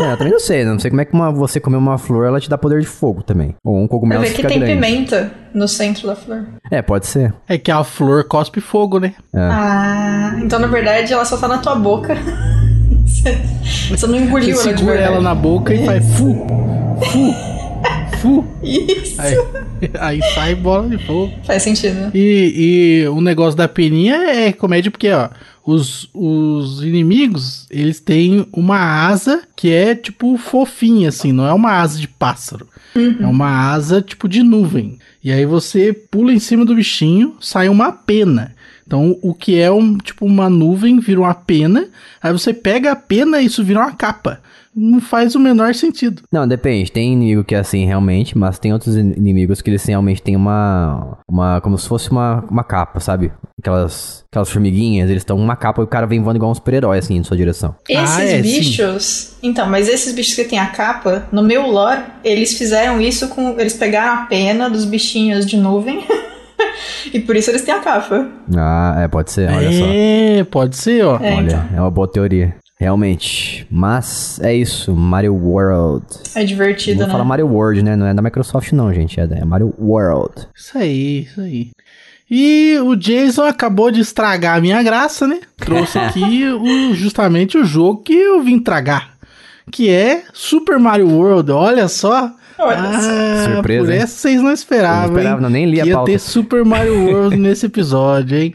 É, eu também não sei. Não sei como é que uma, você comer uma flor ela te dá poder de fogo também. Ou um Vai cogumelo ver que fica tem grande. pimenta no centro da flor. É, pode ser. É que a flor cospe fogo, né? Ah, então na verdade ela só tá na tua boca. Você não engoliu Você ela de segura verdade. ela na boca e faz fu, fu, fu. Isso. Aí, aí sai bola de fogo. Faz sentido. E, e o negócio da peninha é comédia porque, ó, os, os inimigos, eles têm uma asa que é, tipo, fofinha, assim, não é uma asa de pássaro. É uma asa, tipo, de nuvem. E aí você pula em cima do bichinho, sai uma pena. Então, o que é, um, tipo, uma nuvem vira uma pena, aí você pega a pena e isso vira uma capa. Não faz o menor sentido. Não, depende. Tem inimigo que é assim realmente, mas tem outros in- inimigos que eles realmente têm uma. uma como se fosse uma, uma capa, sabe? Aquelas, aquelas formiguinhas, eles estão uma capa e o cara vem voando igual um super-herói assim em sua direção. Esses Ah, é, sim. bichos. Então, mas esses bichos que tem a capa, no meu lore, eles fizeram isso com. Eles pegaram a pena dos bichinhos de nuvem. e por isso eles têm a capa. Ah, é, pode ser, olha só. é, pode ser, ó. É, Olha, então. é uma boa teoria. Realmente. Mas é isso, Mario World. É divertido, Vou né? falar Mario World, né? Não é da Microsoft não, gente. É, da- é Mario World. Isso aí, isso aí. E o Jason acabou de estragar a minha graça, né? Trouxe aqui o- justamente o jogo que eu vim tragar. Que é Super Mario World. Olha só. Olha ah, Surpresa, Por hein? essa vocês não esperavam. Não esperava, hein? não, nem li a ia pauta. ter Super Mario World nesse episódio, hein?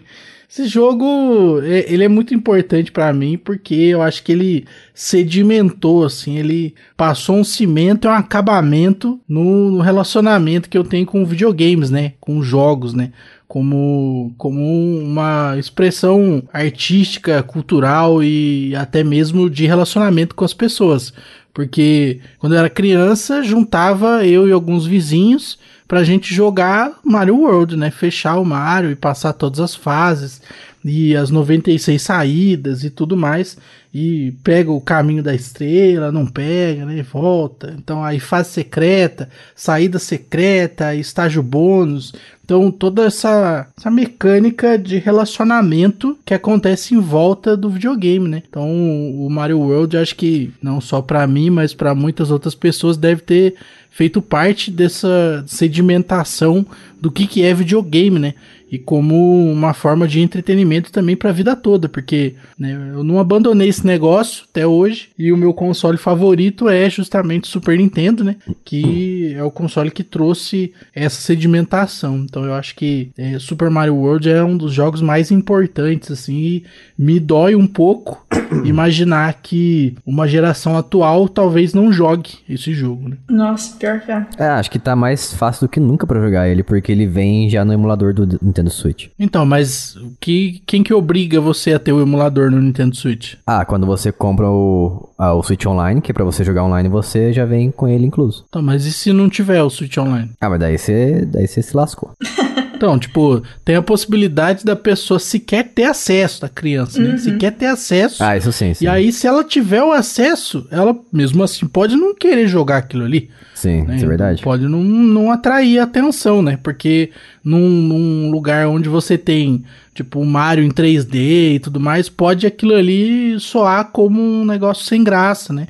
Esse jogo, ele é muito importante pra mim porque eu acho que ele sedimentou, assim, ele passou um cimento e um acabamento no, no relacionamento que eu tenho com videogames, né? Com jogos, né? Como, como uma expressão artística, cultural e até mesmo de relacionamento com as pessoas. Porque quando eu era criança, juntava eu e alguns vizinhos pra gente jogar Mario World, né? Fechar o Mario e passar todas as fases e as 96 saídas e tudo mais. E pega o caminho da estrela, não pega, né? Volta. Então aí fase secreta, saída secreta, estágio bônus. Então toda essa, essa mecânica de relacionamento que acontece em volta do videogame, né? Então o Mario World acho que não só pra mim, mas pra muitas outras pessoas deve ter feito parte dessa sedimentação do que, que é videogame, né? E como uma forma de entretenimento também para a vida toda, porque né, eu não abandonei esse negócio até hoje e o meu console favorito é justamente o Super Nintendo, né? Que é o console que trouxe essa sedimentação. Então eu acho que é, Super Mario World é um dos jogos mais importantes, assim, e me dói um pouco imaginar que uma geração atual talvez não jogue esse jogo, né? Nossa, pior que é. É, acho que tá mais fácil do que nunca pra jogar ele, porque ele vem já no emulador do Nintendo Switch. Então, mas que, quem que obriga você a ter o emulador no Nintendo Switch? Ah, quando você compra o, ah, o Switch Online, que é pra você jogar online, você já vem com ele incluso. Então, mas e se não tiver o Switch Online? Ah, mas daí você, daí você se lascou. Então, tipo, tem a possibilidade da pessoa sequer ter acesso, da criança, né? Sequer ter acesso. Ah, isso sim, sim. E aí, se ela tiver o acesso, ela mesmo assim pode não querer jogar aquilo ali. Sim, né? isso é verdade. Pode não, não atrair atenção, né? Porque num, num lugar onde você tem, tipo, o Mario em 3D e tudo mais, pode aquilo ali soar como um negócio sem graça, né?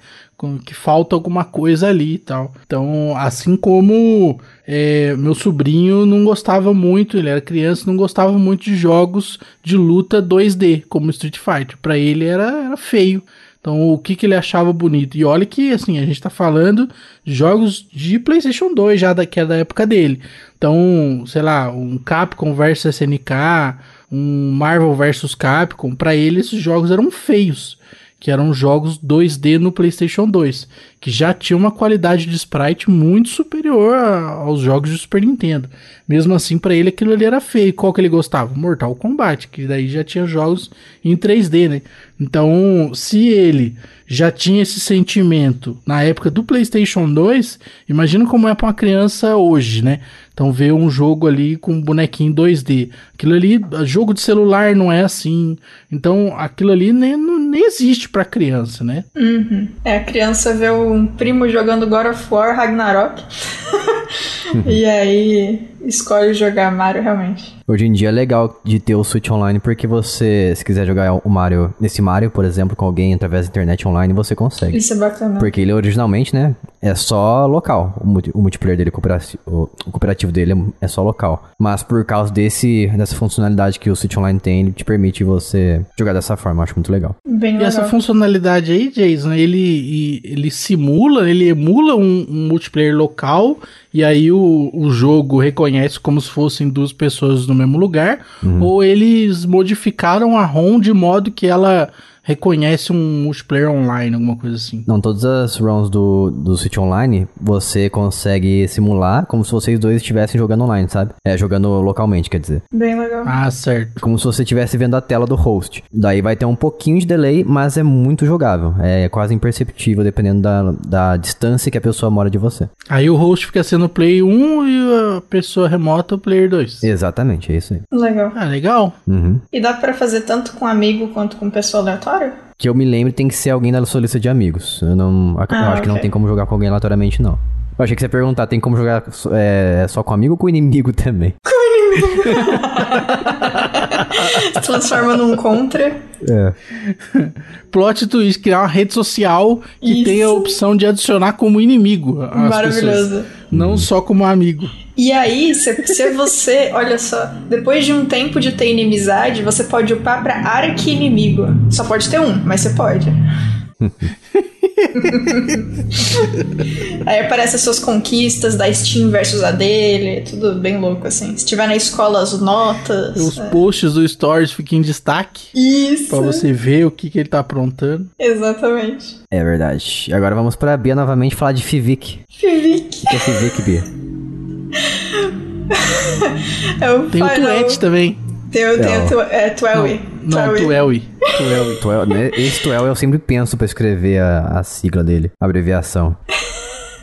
Que falta alguma coisa ali e tal. Então, assim como é, meu sobrinho não gostava muito, ele era criança, não gostava muito de jogos de luta 2D, como Street Fighter. Pra ele era, era feio. Então, o que, que ele achava bonito. E olha que, assim, a gente tá falando de jogos de PlayStation 2, já da, que é da época dele. Então, sei lá, um Capcom versus SNK, um Marvel versus Capcom, para ele esses jogos eram feios que eram jogos 2D no PlayStation 2, que já tinha uma qualidade de sprite muito superior aos jogos de Super Nintendo. Mesmo assim, para ele aquilo ali era feio. Qual que ele gostava? Mortal Kombat, que daí já tinha jogos em 3D, né? Então, se ele já tinha esse sentimento na época do PlayStation 2, imagina como é para uma criança hoje, né? Então ver um jogo ali com um bonequinho 2D. Aquilo ali, jogo de celular não é assim. Então aquilo ali nem, nem existe pra criança, né? Uhum. É, a criança vê um primo jogando God of War Ragnarok. e aí escolhe jogar Mario realmente. Hoje em dia é legal de ter o Switch Online porque você, se quiser jogar o Mario, nesse Mario, por exemplo, com alguém através da internet online, você consegue. Isso é bacana. Porque ele originalmente, né, é só local. O, multi, o multiplayer dele, cooperativo, o, cooperativo dele é, é, só local. Mas por causa desse, dessa funcionalidade que o Switch Online tem, ele te permite você jogar dessa forma. Eu acho muito legal. Bem legal. E essa funcionalidade aí, Jason, ele, ele simula, ele emula um, um multiplayer local e aí o, o jogo reconhece como se fossem duas pessoas no mesmo lugar, uhum. ou eles modificaram a ROM de modo que ela reconhece um multiplayer online, alguma coisa assim. Não, todas as runs do, do Switch Online você consegue simular como se vocês dois estivessem jogando online, sabe? É, jogando localmente, quer dizer. Bem legal. Ah, certo. Como se você estivesse vendo a tela do host. Daí vai ter um pouquinho de delay, mas é muito jogável. É quase imperceptível dependendo da, da distância que a pessoa mora de você. Aí o host fica sendo play 1 e a pessoa remota o player 2. Exatamente, é isso aí. Legal. Ah, legal. Uhum. E dá para fazer tanto com amigo quanto com pessoa aleatória? Que eu me lembre, tem que ser alguém da sua lista de amigos. Eu não. Ah, eu acho okay. que não tem como jogar com alguém aleatoriamente, não. Eu achei que você ia perguntar, tem como jogar é, só com amigo ou com inimigo também? Com inimigo. Se transforma num contra. É. Plot twist, criar uma rede social que Isso. tenha a opção de adicionar como inimigo Maravilhoso. Pessoas, não só como amigo. E aí, se, se você, olha só, depois de um tempo de ter inimizade, você pode upar pra arqui-inimigo. Só pode ter um, mas você pode. Aí aparecem as suas conquistas da Steam versus a dele, tudo bem louco assim. Se tiver na escola as notas. Os é. posts do Stories ficam em destaque. Isso. Pra você ver o que, que ele tá aprontando. Exatamente. É verdade. Agora vamos pra Bia novamente falar de Fivic. Fivic. O que é Fivic, Bia? é o Tem final... o Tuet também. Tem, o, tem o é, Tuelwi. Não, Tuelwi. Tuelwi. Tuel, né? Esse Tuel eu sempre penso pra escrever a, a sigla dele, a abreviação.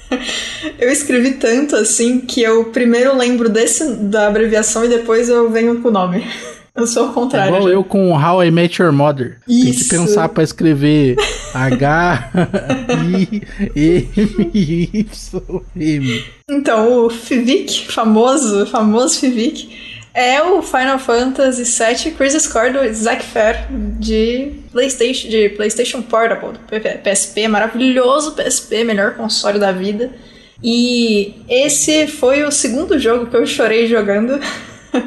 eu escrevi tanto assim que eu primeiro lembro desse da abreviação e depois eu venho com o nome. Eu sou o contrário. É igual eu com How I Met Your Mother. Isso. Tem que pensar pra escrever H I M Y M. Então, o Fivic, famoso, famoso Fivic, é o Final Fantasy VII Crisis Score do Zack Fair de PlayStation, de PlayStation Portable, PSP, maravilhoso PSP, melhor console da vida. E esse foi o segundo jogo que eu chorei jogando.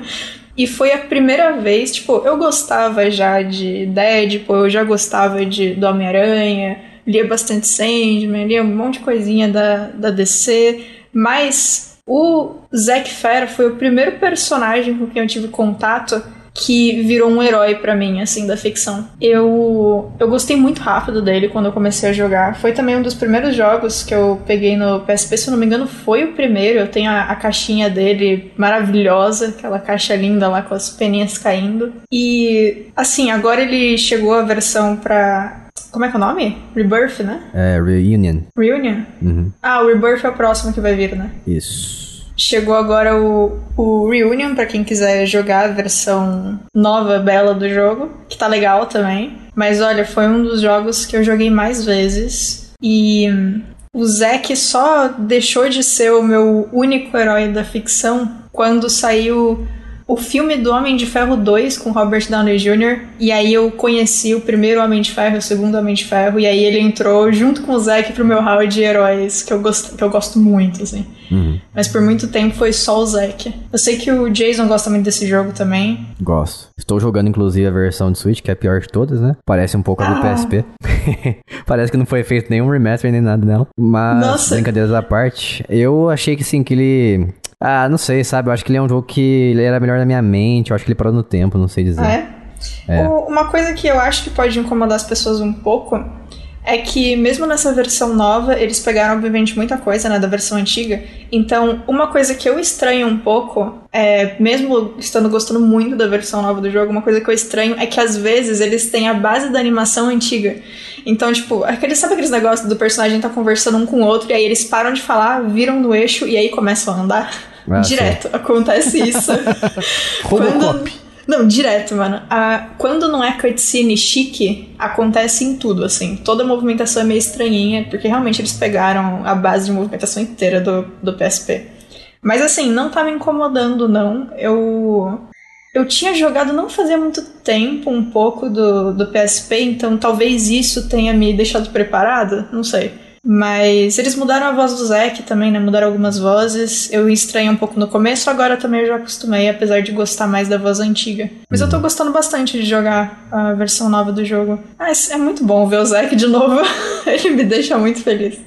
E foi a primeira vez, tipo, eu gostava já de Deadpool, eu já gostava de, do Homem-Aranha, lia bastante Sandman, lia um monte de coisinha da, da DC, mas o Zack Fair foi o primeiro personagem com quem eu tive contato que virou um herói para mim, assim, da ficção. Eu, eu gostei muito rápido dele quando eu comecei a jogar. Foi também um dos primeiros jogos que eu peguei no PSP, se eu não me engano, foi o primeiro. Eu tenho a, a caixinha dele maravilhosa, aquela caixa linda lá com as peninhas caindo. E, assim, agora ele chegou a versão pra como é que é o nome? Rebirth, né? É, Reunion. Reunion? Uhum. Ah, o Rebirth é o próximo que vai vir, né? Isso. Chegou agora o, o Reunion, para quem quiser jogar a versão nova, bela do jogo, que tá legal também. Mas olha, foi um dos jogos que eu joguei mais vezes. E o Zack só deixou de ser o meu único herói da ficção quando saiu o filme do Homem de Ferro 2 com Robert Downey Jr. E aí eu conheci o primeiro Homem de Ferro, o segundo Homem de Ferro. E aí ele entrou junto com o Zack pro meu hall de heróis, que eu gosto, que eu gosto muito, assim. Uhum. Mas por muito tempo foi só o Zack. Eu sei que o Jason gosta muito desse jogo também. Gosto. Estou jogando inclusive a versão de Switch, que é a pior de todas, né? Parece um pouco a do ah. PSP. Parece que não foi feito nenhum remaster nem nada nela. Mas, Nossa. brincadeiras à parte, eu achei que sim, que ele ah, não sei, sabe? Eu acho que ele é um jogo que ele era melhor na minha mente. Eu acho que ele parou no tempo, não sei dizer. Ah, é? é. uma coisa que eu acho que pode incomodar as pessoas um pouco é que mesmo nessa versão nova, eles pegaram obviamente muita coisa, né, da versão antiga. Então, uma coisa que eu estranho um pouco, é, mesmo estando gostando muito da versão nova do jogo, uma coisa que eu estranho é que às vezes eles têm a base da animação antiga. Então, tipo, aquele, sabe aqueles negócios do personagem tá conversando um com o outro e aí eles param de falar, viram no eixo e aí começam a andar? Ah, direto, sim. acontece isso. Robocop. Não, direto, mano. Ah, quando não é cutscene chique, acontece em tudo, assim. Toda a movimentação é meio estranhinha, porque realmente eles pegaram a base de movimentação inteira do, do PSP. Mas assim, não tá me incomodando, não. Eu. Eu tinha jogado não fazia muito tempo um pouco do, do PSP, então talvez isso tenha me deixado preparado, não sei. Mas eles mudaram a voz do Zack também, né? Mudaram algumas vozes. Eu estranhei um pouco no começo, agora também eu já acostumei, apesar de gostar mais da voz antiga. Mas eu tô uhum. gostando bastante de jogar a versão nova do jogo. Ah, é muito bom ver o Zack de novo. Ele me deixa muito feliz.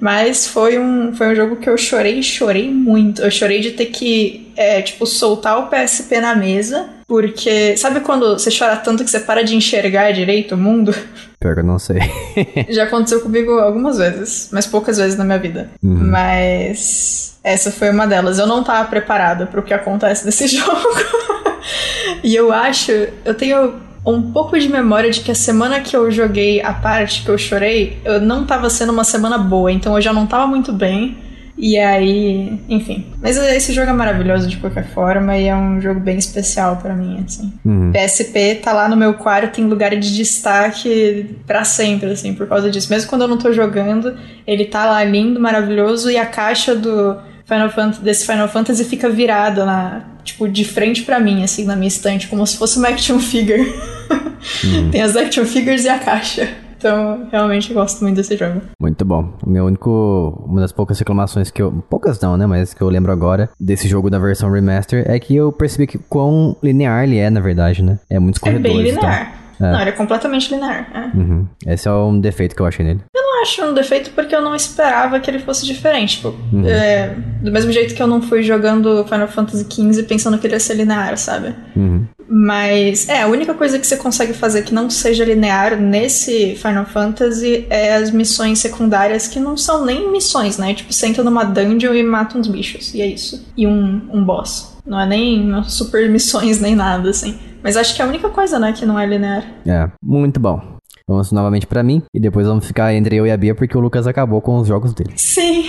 Mas foi um, foi um jogo que eu chorei, chorei muito. Eu chorei de ter que, é, tipo, soltar o PSP na mesa. Porque, sabe quando você chora tanto que você para de enxergar direito o mundo? Pior que eu não sei. Já aconteceu comigo algumas vezes, mas poucas vezes na minha vida. Uhum. Mas essa foi uma delas. Eu não tava preparada para o que acontece nesse jogo. e eu acho, eu tenho um pouco de memória de que a semana que eu joguei a parte que eu chorei, eu não tava sendo uma semana boa, então eu já não tava muito bem. E aí, enfim. Mas esse jogo é maravilhoso de qualquer forma e é um jogo bem especial para mim, assim. Uhum. PSP tá lá no meu quarto em lugar de destaque para sempre, assim, por causa disso. Mesmo quando eu não tô jogando, ele tá lá lindo, maravilhoso e a caixa do Final Fantasy, desse Final Fantasy fica virada na, tipo, de frente para mim, assim, na minha estante, como se fosse uma action figure. Uhum. Tem as action figures e a caixa. Então, realmente gosto muito desse jogo. Muito bom. Meu único. Uma das poucas reclamações que eu. Poucas não, né? Mas que eu lembro agora desse jogo da versão remaster é que eu percebi que quão linear ele é, na verdade, né? É muito corredores. É bem linear. Então. É. Não, ele é completamente linear. É. Uhum. Esse é um defeito que eu achei nele. Eu não acho um defeito porque eu não esperava que ele fosse diferente. Tipo, uhum. é, do mesmo jeito que eu não fui jogando Final Fantasy XV pensando que ele ia ser linear, sabe? Uhum. Mas, é, a única coisa que você consegue fazer que não seja linear nesse Final Fantasy é as missões secundárias que não são nem missões, né? Tipo, você entra numa dungeon e mata uns bichos, e é isso. E um, um boss. Não é nem super missões nem nada, assim. Mas acho que é a única coisa, né, que não é linear. É, muito bom. Vamos novamente para mim e depois vamos ficar entre eu e a Bia porque o Lucas acabou com os jogos dele. Sim.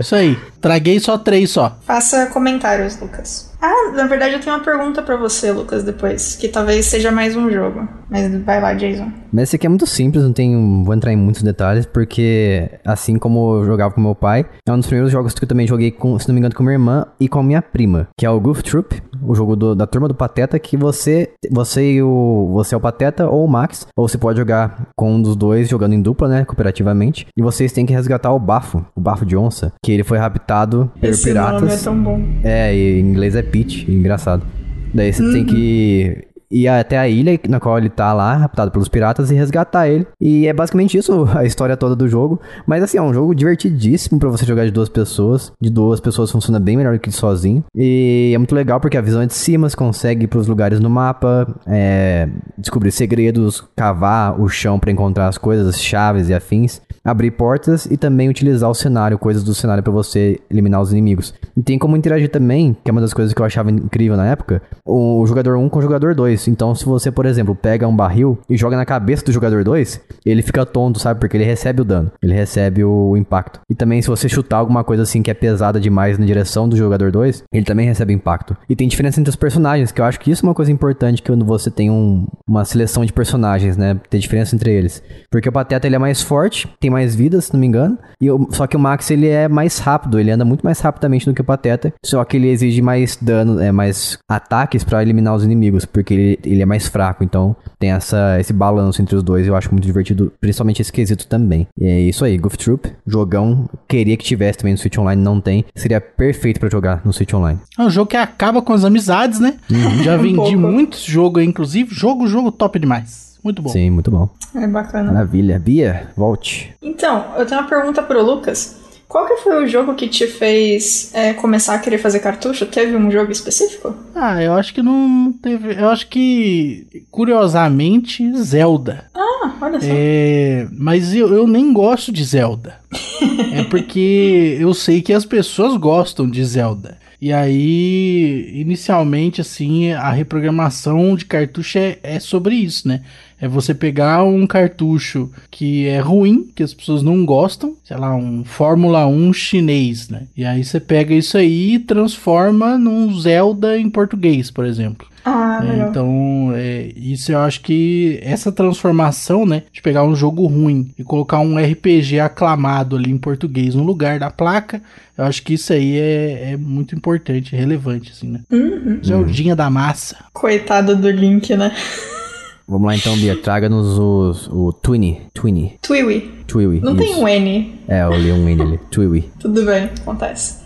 Isso aí. Traguei só três só. Faça comentários, Lucas. Ah, na verdade eu tenho uma pergunta para você, Lucas, depois, que talvez seja mais um jogo. Mas vai lá, Jason. Mas esse aqui é muito simples, não tenho, vou entrar em muitos detalhes, porque assim como eu jogava com meu pai, é um dos primeiros jogos que eu também joguei com, se não me engano, com minha irmã e com a minha prima, que é o Goof Troop, o jogo do, da turma do Pateta, que você, você e o, você é o Pateta ou o Max, ou você pode jogar com um dos dois, jogando em dupla, né, cooperativamente, e vocês têm que resgatar o Bafo, o Bafo de Onça, que ele foi raptado por piratas. Nome é tão bom. É, e em inglês é Peach, engraçado. Daí você uhum. tem que ir até a ilha na qual ele tá lá, raptado pelos piratas, e resgatar ele. E é basicamente isso a história toda do jogo. Mas assim, é um jogo divertidíssimo para você jogar de duas pessoas. De duas pessoas funciona bem melhor do que sozinho. E é muito legal porque a visão é de cima, você consegue ir pros lugares no mapa, é, descobrir segredos, cavar o chão para encontrar as coisas, as chaves e afins abrir portas e também utilizar o cenário, coisas do cenário para você eliminar os inimigos. E tem como interagir também, que é uma das coisas que eu achava incrível na época, o jogador 1 com o jogador 2. 2. Então, se você, por exemplo, pega um barril e joga na cabeça do jogador 2, ele fica tonto, sabe? Porque ele recebe o dano, ele recebe o impacto. E também, se você chutar alguma coisa assim que é pesada demais na direção do jogador 2, ele também recebe impacto. E tem diferença entre os personagens, que eu acho que isso é uma coisa importante quando você tem um, uma seleção de personagens, né? Ter diferença entre eles. Porque o Pateta ele é mais forte, tem mais vidas, se não me engano. E só que o Max ele é mais rápido, ele anda muito mais rapidamente do que o Pateta. Só que ele exige mais dano, é mais ataques para eliminar os inimigos, porque ele, ele é mais fraco. Então tem essa, esse balanço entre os dois. Eu acho muito divertido, principalmente esse quesito também. E é isso aí, Goof Troop, jogão. Queria que tivesse também no Switch Online, não tem. Seria perfeito para jogar no Switch Online. É um jogo que acaba com as amizades, né? Uhum. Já vendi um muitos jogos, inclusive. Jogo, jogo top demais. Muito bom. Sim, muito bom. É bacana. Maravilha. Bia, volte. Então, eu tenho uma pergunta pro Lucas. Qual que foi o jogo que te fez é, começar a querer fazer cartucho? Teve um jogo específico? Ah, eu acho que não teve. Eu acho que, curiosamente, Zelda. Ah, olha só. É, mas eu, eu nem gosto de Zelda. é porque eu sei que as pessoas gostam de Zelda. E aí, inicialmente, assim, a reprogramação de cartucho é, é sobre isso, né? É você pegar um cartucho que é ruim, que as pessoas não gostam, sei lá, um Fórmula 1 chinês, né? E aí você pega isso aí e transforma num Zelda em português, por exemplo. Ah, é, então, é, isso eu acho que essa transformação, né, de pegar um jogo ruim e colocar um RPG aclamado ali em português no lugar da placa, eu acho que isso aí é, é muito importante, relevante, assim, né? Uhum. Zeldinha da massa. Coitado do Link, né? Vamos lá então, Bia. Traga-nos o Twinny. Twinny. Twiwi. Twiwi. Não isso. tem um N. É, eu li um N ali. Twiwi. Tudo bem, acontece.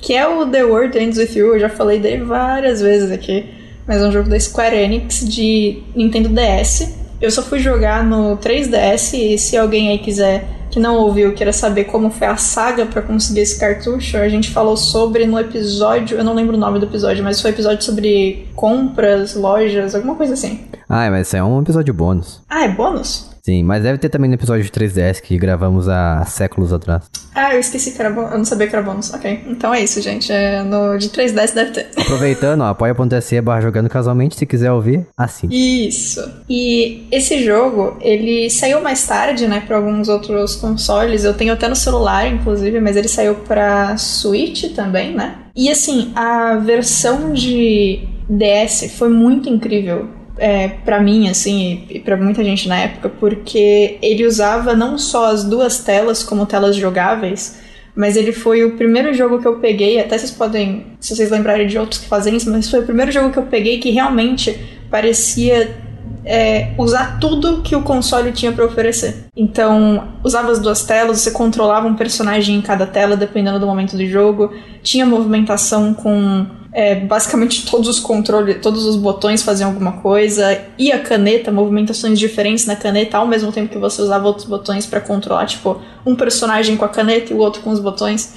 Que é o The World Ends With You. Eu já falei dele várias vezes aqui. Mas é um jogo da Square Enix de Nintendo DS. Eu só fui jogar no 3DS e se alguém aí quiser que não ouviu, queira saber como foi a saga para conseguir esse cartucho, a gente falou sobre no episódio, eu não lembro o nome do episódio, mas foi episódio sobre compras, lojas, alguma coisa assim. Ah, mas isso é um episódio bônus. Ah, é bônus? Sim, mas deve ter também no episódio de 3DS que gravamos há séculos atrás. Ah, eu esqueci que era bônus. Eu não sabia que era bônus. Ok. Então é isso, gente. É no de 3DS deve ter. Aproveitando, apoia.se barra jogando casualmente, se quiser ouvir, assim. Isso. E esse jogo, ele saiu mais tarde, né, para alguns outros consoles. Eu tenho até no celular, inclusive, mas ele saiu pra Switch também, né? E assim, a versão de DS foi muito incrível é, para mim, assim, e, para muita gente na época, porque ele usava não só as duas telas como telas jogáveis, mas ele foi o primeiro jogo que eu peguei, até vocês podem, se vocês lembrarem de outros que fazem isso, mas foi o primeiro jogo que eu peguei que realmente parecia é, usar tudo que o console tinha para oferecer. Então, usava as duas telas, você controlava um personagem em cada tela, dependendo do momento do jogo, tinha movimentação com é, basicamente todos os controles, todos os botões faziam alguma coisa, e a caneta, movimentações diferentes na caneta, ao mesmo tempo que você usava outros botões para controlar, tipo, um personagem com a caneta e o outro com os botões.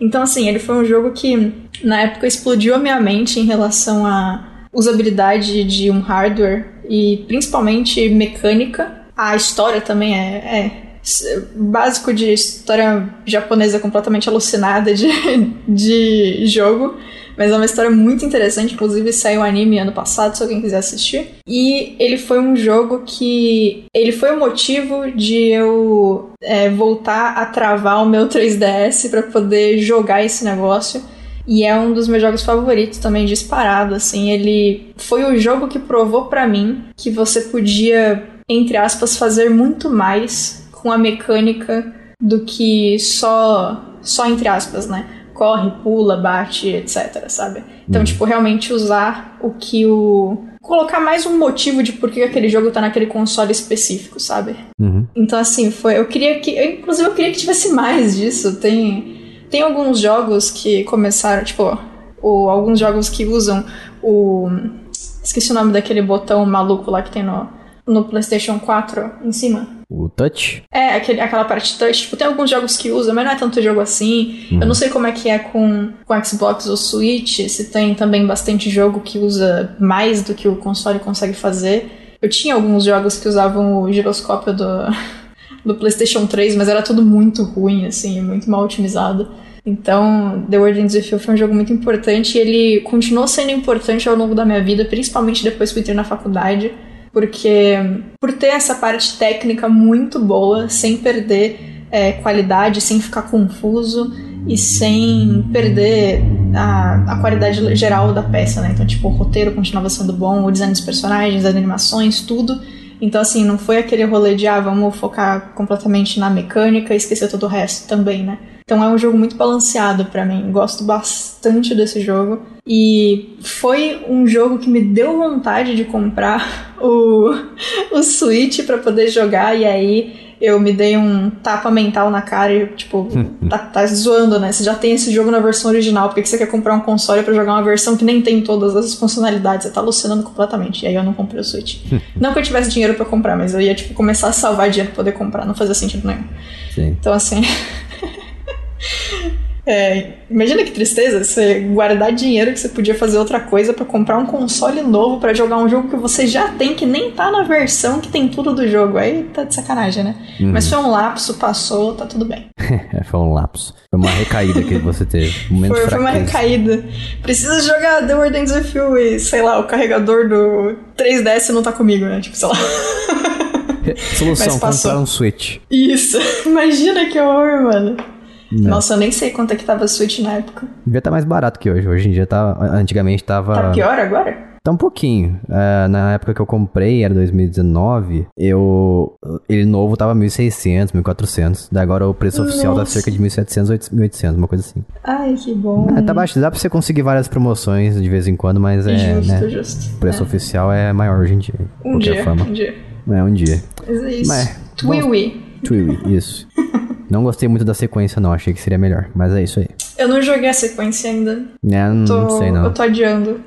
Então, assim, ele foi um jogo que na época explodiu a minha mente em relação à usabilidade de um hardware e principalmente mecânica. A história também é, é básico de história japonesa completamente alucinada de, de jogo. Mas é uma história muito interessante, inclusive saiu anime ano passado, se alguém quiser assistir. E ele foi um jogo que. Ele foi o motivo de eu é, voltar a travar o meu 3DS para poder jogar esse negócio. E é um dos meus jogos favoritos também, disparado, assim. Ele foi o jogo que provou para mim que você podia, entre aspas, fazer muito mais com a mecânica do que só. Só entre aspas, né? corre, pula, bate, etc, sabe? Então, uhum. tipo, realmente usar o que o. Colocar mais um motivo de por que aquele jogo tá naquele console específico, sabe? Uhum. Então, assim, foi. Eu queria que. Eu, inclusive, eu queria que tivesse mais disso. Tem. Tem alguns jogos que começaram, tipo, o, alguns jogos que usam o. Esqueci o nome daquele botão maluco lá que tem no, no PlayStation 4 em cima. O touch? É, aquele, aquela parte touch. Tipo, tem alguns jogos que usam, mas não é tanto jogo assim. Uhum. Eu não sei como é que é com, com Xbox ou Switch, se tem também bastante jogo que usa mais do que o console consegue fazer. Eu tinha alguns jogos que usavam o giroscópio do, do PlayStation 3, mas era tudo muito ruim, assim, muito mal otimizado. Então, The Word Ends With You foi um jogo muito importante e ele continuou sendo importante ao longo da minha vida, principalmente depois que eu entrei na faculdade, porque por ter essa parte técnica muito boa, sem perder é, qualidade, sem ficar confuso e sem perder a, a qualidade geral da peça, né? Então, tipo, o roteiro continuava sendo bom, o design dos personagens, as animações, tudo. Então, assim, não foi aquele rolê de, ah, vamos focar completamente na mecânica e esquecer todo o resto também, né? Então é um jogo muito balanceado para mim. Gosto bastante desse jogo. E foi um jogo que me deu vontade de comprar o, o Switch para poder jogar. E aí eu me dei um tapa mental na cara e, tipo, tá, tá, zoando, né? Você já tem esse jogo na versão original, por que, você quer comprar um console para jogar uma versão que nem tem todas as funcionalidades? Você tá alucinando completamente. E aí eu não comprei o Switch. não que eu tivesse dinheiro para comprar, mas eu ia, tipo, começar a salvar dinheiro pra poder comprar. Não fazia sentido nenhum. Sim. Então, assim. É, imagina que tristeza você guardar dinheiro que você podia fazer outra coisa para comprar um console novo para jogar um jogo que você já tem, que nem tá na versão que tem tudo do jogo. Aí tá de sacanagem, né? Uhum. Mas foi um lapso, passou, tá tudo bem. foi um lapso. Foi uma recaída que você teve. Um foi, foi, uma recaída. Precisa jogar The World Ends With You e, sei lá, o carregador do 3DS não tá comigo, né? Tipo, sei lá. Solução, comprar um Switch. Isso. Imagina que horror, mano. Não. Nossa, eu nem sei quanto é que tava a Switch na época. Devia estar tá mais barato que hoje. Hoje em dia tá. Antigamente tava. Tá pior agora? Tá um pouquinho. Uh, na época que eu comprei, era 2019, eu. Ele novo tava 1.600, 1.400. Daí agora o preço Nossa. oficial tá cerca de 1.700, 1.800, uma coisa assim. Ai, que bom. É, tá baixo. Dá pra você conseguir várias promoções de vez em quando, mas é. Justo, né, justo. O preço é. oficial é maior hoje em dia. Um dia. Forma. Um dia. É, um dia. Isso. Mas, Twiwi. Twiwi, isso. Não gostei muito da sequência, não. Achei que seria melhor. Mas é isso aí. Eu não joguei a sequência ainda. É, não, tô, sei não. Eu tô adiando.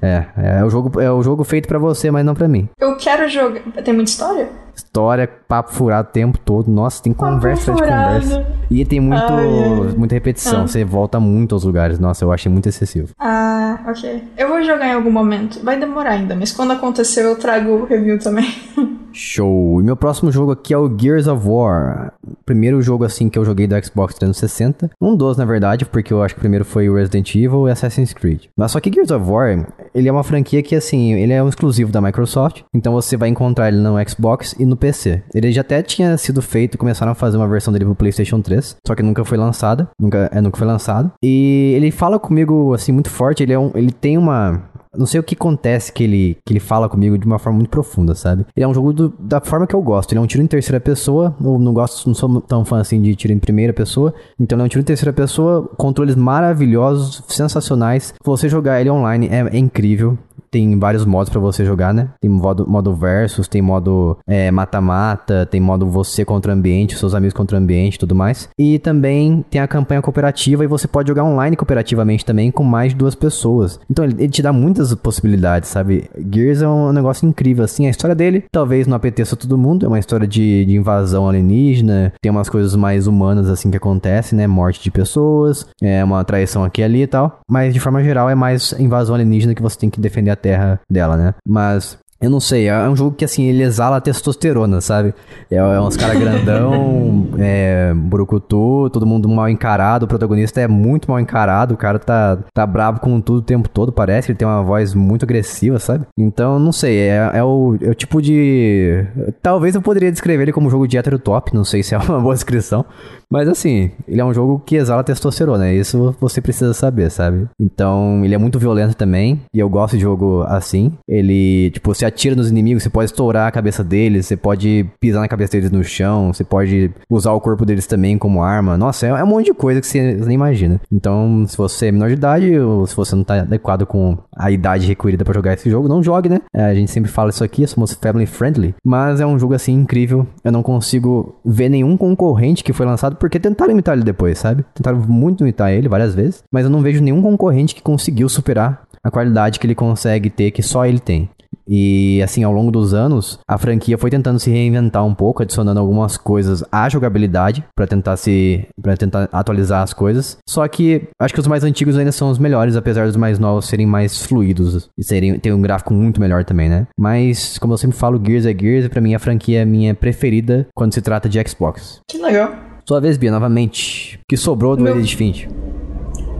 É, é o jogo, é o jogo feito para você, mas não para mim. Eu quero jogar. Tem muita história? História, papo furado o tempo todo. Nossa, tem conversa de conversa. E tem muito, ai, muita repetição. Ah. Você volta muito aos lugares. Nossa, eu achei muito excessivo. Ah, ok. Eu vou jogar em algum momento. Vai demorar ainda, mas quando acontecer eu trago o review também. Show! E meu próximo jogo aqui é o Gears of War. Primeiro jogo assim que eu joguei do Xbox 360. Um dos, na verdade, porque eu acho que primeiro foi o Resident Evil e Assassin's Creed. Mas só que Gears of War, ele é uma franquia que assim, ele é um exclusivo da Microsoft. Então você vai encontrar ele no Xbox e no PC. Ele já até tinha sido feito, começaram a fazer uma versão dele pro PlayStation 3, só que nunca foi lançada. Nunca, é, nunca foi lançado. E ele fala comigo assim muito forte, ele é um, ele tem uma não sei o que acontece que ele, que ele fala comigo de uma forma muito profunda, sabe? Ele é um jogo do, da forma que eu gosto. Ele é um tiro em terceira pessoa. Eu não gosto, não sou tão fã assim de tiro em primeira pessoa. Então ele é um tiro em terceira pessoa, controles maravilhosos, sensacionais. Se você jogar ele online é, é incrível tem vários modos para você jogar, né? Tem modo, modo versus, tem modo é, mata-mata, é, tem modo você contra o ambiente, seus amigos contra o ambiente tudo mais. E também tem a campanha cooperativa e você pode jogar online cooperativamente também com mais de duas pessoas. Então ele, ele te dá muitas possibilidades, sabe? Gears é um negócio incrível, assim. A história dele talvez não apeteça todo mundo, é uma história de, de invasão alienígena, tem umas coisas mais humanas assim que acontecem, né? Morte de pessoas, é uma traição aqui e ali e tal. Mas de forma geral é mais invasão alienígena que você tem que defender a terra dela, né? Mas eu não sei, é um jogo que assim, ele exala testosterona, sabe? É, é uns caras grandão, é, brucutu, todo mundo mal encarado, o protagonista é muito mal encarado, o cara tá, tá bravo com tudo o tempo todo, parece, ele tem uma voz muito agressiva, sabe? Então, não sei, é, é, o, é o tipo de... Talvez eu poderia descrever ele como um jogo de hétero top, não sei se é uma boa descrição, mas assim, ele é um jogo que exala testosterona, isso você precisa saber, sabe? Então, ele é muito violento também, e eu gosto de jogo assim. Ele, tipo, se atira nos inimigos, você pode estourar a cabeça deles, você pode pisar na cabeça deles no chão, você pode usar o corpo deles também como arma. Nossa, é, é um monte de coisa que você nem imagina. Então, se você é menor de idade, ou se você não tá adequado com a idade requerida para jogar esse jogo, não jogue, né? É, a gente sempre fala isso aqui, somos family friendly, mas é um jogo assim incrível. Eu não consigo ver nenhum concorrente que foi lançado porque tentaram imitar ele depois, sabe? Tentaram muito imitar ele várias vezes, mas eu não vejo nenhum concorrente que conseguiu superar a qualidade que ele consegue ter, que só ele tem. E assim, ao longo dos anos, a franquia foi tentando se reinventar um pouco, adicionando algumas coisas à jogabilidade para tentar se para tentar atualizar as coisas. Só que acho que os mais antigos ainda são os melhores, apesar dos mais novos serem mais fluidos e serem ter um gráfico muito melhor também, né? Mas como eu sempre falo, Gears é Gears, e para mim a franquia é minha preferida quando se trata de Xbox. Que legal. Sua vez, Bia, novamente. O que sobrou do Meu- Edith Finch?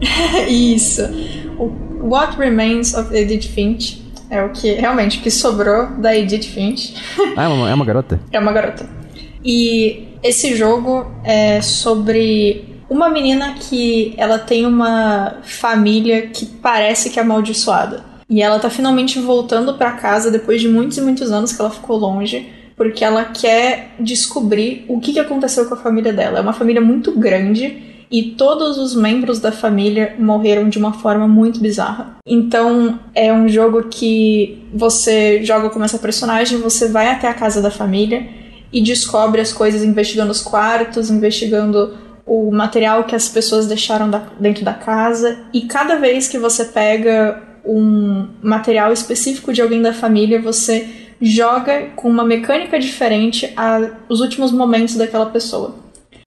Isso. What Remains of Edith Finch é o que realmente que sobrou da Edith Finch. Ah, é uma, é uma garota? É uma garota. E esse jogo é sobre uma menina que ela tem uma família que parece que é amaldiçoada. E ela tá finalmente voltando pra casa depois de muitos e muitos anos que ela ficou longe, porque ela quer descobrir o que aconteceu com a família dela. É uma família muito grande e todos os membros da família morreram de uma forma muito bizarra. Então é um jogo que você joga como essa personagem, você vai até a casa da família e descobre as coisas investigando os quartos, investigando o material que as pessoas deixaram da- dentro da casa. E cada vez que você pega um material específico de alguém da família, você joga com uma mecânica diferente a, os últimos momentos daquela pessoa.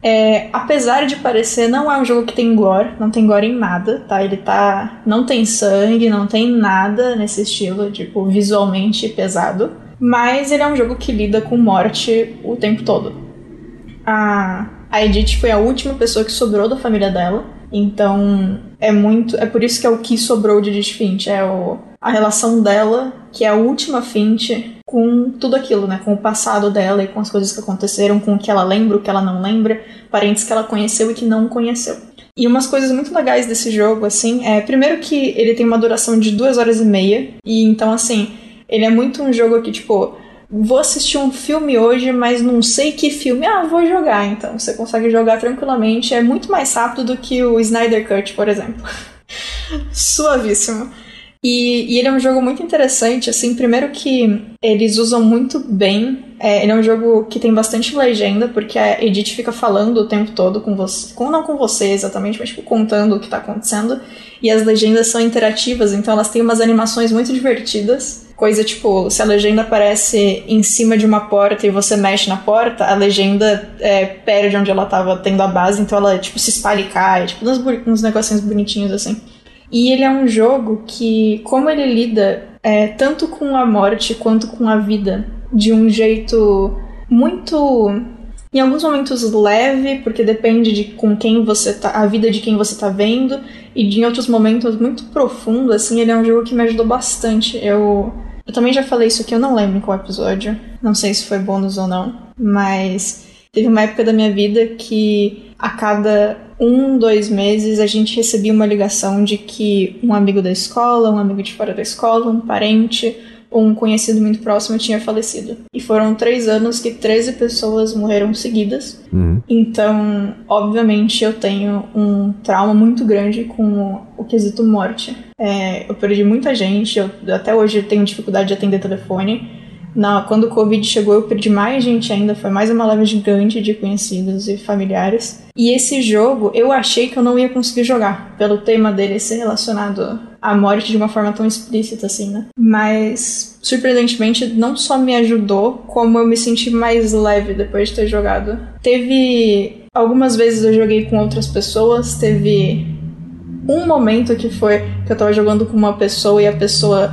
É, apesar de parecer, não é um jogo que tem gore, não tem gore em nada, tá? Ele tá. Não tem sangue, não tem nada nesse estilo, tipo, visualmente pesado. Mas ele é um jogo que lida com morte o tempo todo. A, a Edith foi a última pessoa que sobrou da família dela. Então é muito. É por isso que é o que sobrou de Edith. É o, a relação dela, que é a última Finch, com tudo aquilo, né? Com o passado dela e com as coisas que aconteceram, com o que ela lembra, o que ela não lembra, parentes que ela conheceu e que não conheceu. E umas coisas muito legais desse jogo, assim, é primeiro que ele tem uma duração de duas horas e meia, e então, assim, ele é muito um jogo que, tipo, vou assistir um filme hoje, mas não sei que filme. Ah, vou jogar, então. Você consegue jogar tranquilamente. É muito mais rápido do que o Snyder Cut, por exemplo. Suavíssimo. E, e ele é um jogo muito interessante, assim, primeiro que eles usam muito bem. é, ele é um jogo que tem bastante legenda, porque a Edith fica falando o tempo todo com você. Com, não com você exatamente, mas tipo, contando o que tá acontecendo. E as legendas são interativas, então elas têm umas animações muito divertidas. Coisa tipo, se a legenda aparece em cima de uma porta e você mexe na porta, a legenda é, perde onde ela tava tendo a base, então ela tipo se espalha e cai, tipo uns, uns negocinhos bonitinhos assim. E ele é um jogo que, como ele lida é, tanto com a morte quanto com a vida de um jeito muito. Em alguns momentos leve, porque depende de com quem você tá. a vida de quem você tá vendo, e de em outros momentos muito profundo, assim, ele é um jogo que me ajudou bastante. Eu. Eu também já falei isso aqui, eu não lembro em qual episódio. Não sei se foi bônus ou não. Mas teve uma época da minha vida que a cada um, dois meses a gente recebia uma ligação de que um amigo da escola, um amigo de fora da escola, um parente um conhecido muito próximo tinha falecido. E foram três anos que 13 pessoas morreram seguidas. Uhum. Então, obviamente, eu tenho um trauma muito grande com o, quesito morte. É, eu perdi muita gente, eu até hoje tenho dificuldade de atender telefone. Na, quando o Covid chegou, eu perdi mais gente ainda, foi mais uma leva gigante de conhecidos e familiares. E esse jogo, eu achei que eu não ia conseguir jogar, pelo tema dele ser relacionado à morte de uma forma tão explícita assim, né? Mas, surpreendentemente, não só me ajudou, como eu me senti mais leve depois de ter jogado. Teve. Algumas vezes eu joguei com outras pessoas, teve um momento que foi que eu tava jogando com uma pessoa e a pessoa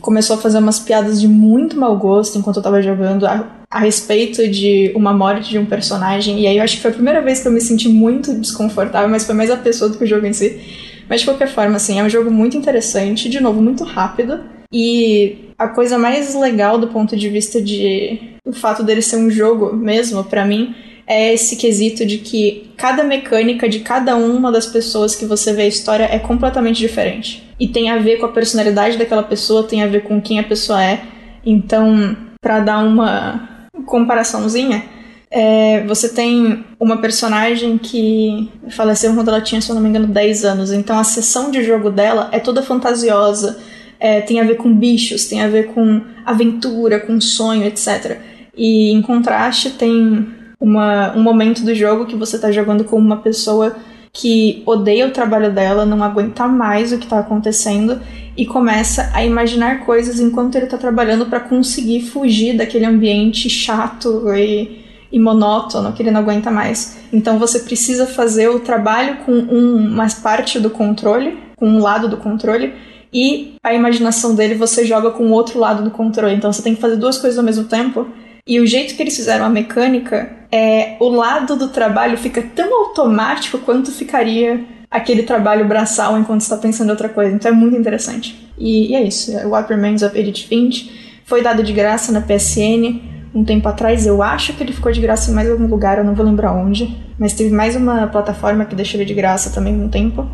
começou a fazer umas piadas de muito mau gosto enquanto eu tava jogando a, a respeito de uma morte de um personagem. E aí eu acho que foi a primeira vez que eu me senti muito desconfortável, mas foi mais a pessoa do que o jogo em si. Mas de qualquer forma, assim, é um jogo muito interessante, de novo, muito rápido. E a coisa mais legal do ponto de vista de o fato dele ser um jogo mesmo, pra mim, é esse quesito de que cada mecânica de cada uma das pessoas que você vê a história é completamente diferente. E tem a ver com a personalidade daquela pessoa, tem a ver com quem a pessoa é. Então, pra dar uma comparaçãozinha, é, você tem uma personagem que faleceu quando ela tinha, se eu não me engano, 10 anos. Então a sessão de jogo dela é toda fantasiosa, é, tem a ver com bichos, tem a ver com aventura, com sonho, etc. E em contraste, tem uma, um momento do jogo que você tá jogando com uma pessoa que odeia o trabalho dela, não aguenta mais o que tá acontecendo e começa a imaginar coisas enquanto ele tá trabalhando para conseguir fugir daquele ambiente chato e, e monótono que ele não aguenta mais. Então você precisa fazer o trabalho com um, uma parte do controle, com um lado do controle, e a imaginação dele você joga com o outro lado do controle. Então você tem que fazer duas coisas ao mesmo tempo. E o jeito que eles fizeram a mecânica é o lado do trabalho fica tão automático quanto ficaria aquele trabalho braçal enquanto está pensando em outra coisa. Então é muito interessante. E, e é isso. What Remains of Edith Finch foi dado de graça na PSN um tempo atrás. Eu acho que ele ficou de graça em mais algum lugar, eu não vou lembrar onde. Mas teve mais uma plataforma que deixou ele de graça também um tempo.